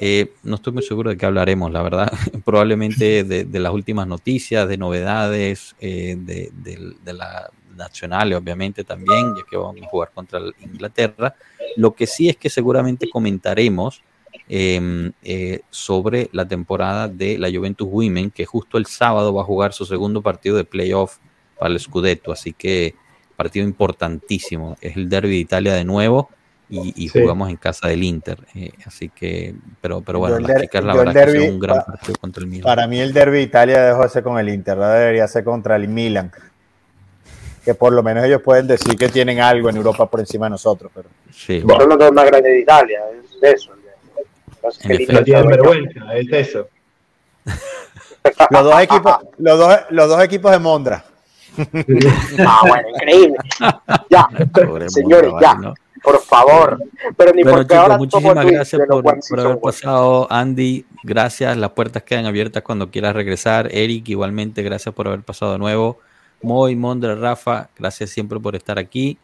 Eh, no estoy muy seguro de qué hablaremos, la verdad. *laughs* Probablemente de, las últimas noticias, de novedades, eh, de, de- de la nacional, obviamente, también, ya que vamos a jugar contra Inglaterra. Lo que sí es que seguramente comentaremos eh, eh, sobre la temporada de la Juventus Women, que justo el sábado va a jugar su segundo partido de playoff para el Scudetto, así que partido importantísimo. Es el Derby de Italia de nuevo y, y Sí. jugamos en casa del Inter, eh, así que, pero, pero bueno, el las der- chicas la yo el verdad que derbi- hicieron un gran pa- partido contra el Milan. Para mí el derby de Italia dejó de ser con el Inter, ¿verdad? debería ser contra el Milan. Que por lo menos ellos pueden decir que tienen algo en Europa por encima de nosotros. Pero... Sí, Bueno. Son los dos más grandes de Italia, es de eso. Pasa En que el efecto. No Inter tienen está vergüenza, es eso. *laughs* Los dos equipos, los dos, los dos equipos de Mondra. Ah, bueno, increíble. Ya, Pobre señores, ya, ¿no? Por favor. Pero ni Bueno, porque chicos, ahora muchísimas gracias por, por haber pasado, Andy. Gracias, las puertas quedan abiertas cuando quieras regresar. Eric, igualmente, gracias por haber pasado de nuevo. Moy, Mondra, Rafa, gracias siempre por estar aquí.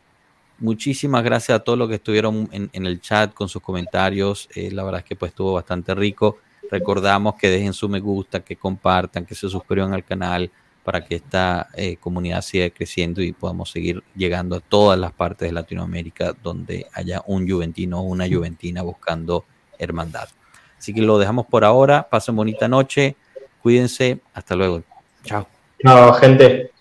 Muchísimas gracias a todos los que estuvieron en, en el chat con sus comentarios. Eh, la verdad es que pues estuvo bastante rico. Recordamos que dejen su me gusta, que compartan, que se suscriban al canal para que esta eh, comunidad siga creciendo y podamos seguir llegando a todas las partes de Latinoamérica donde haya un juventino o una juventina buscando hermandad. Así que lo dejamos por ahora. Pasen bonita noche. Cuídense. Hasta luego. Chao. No, gente,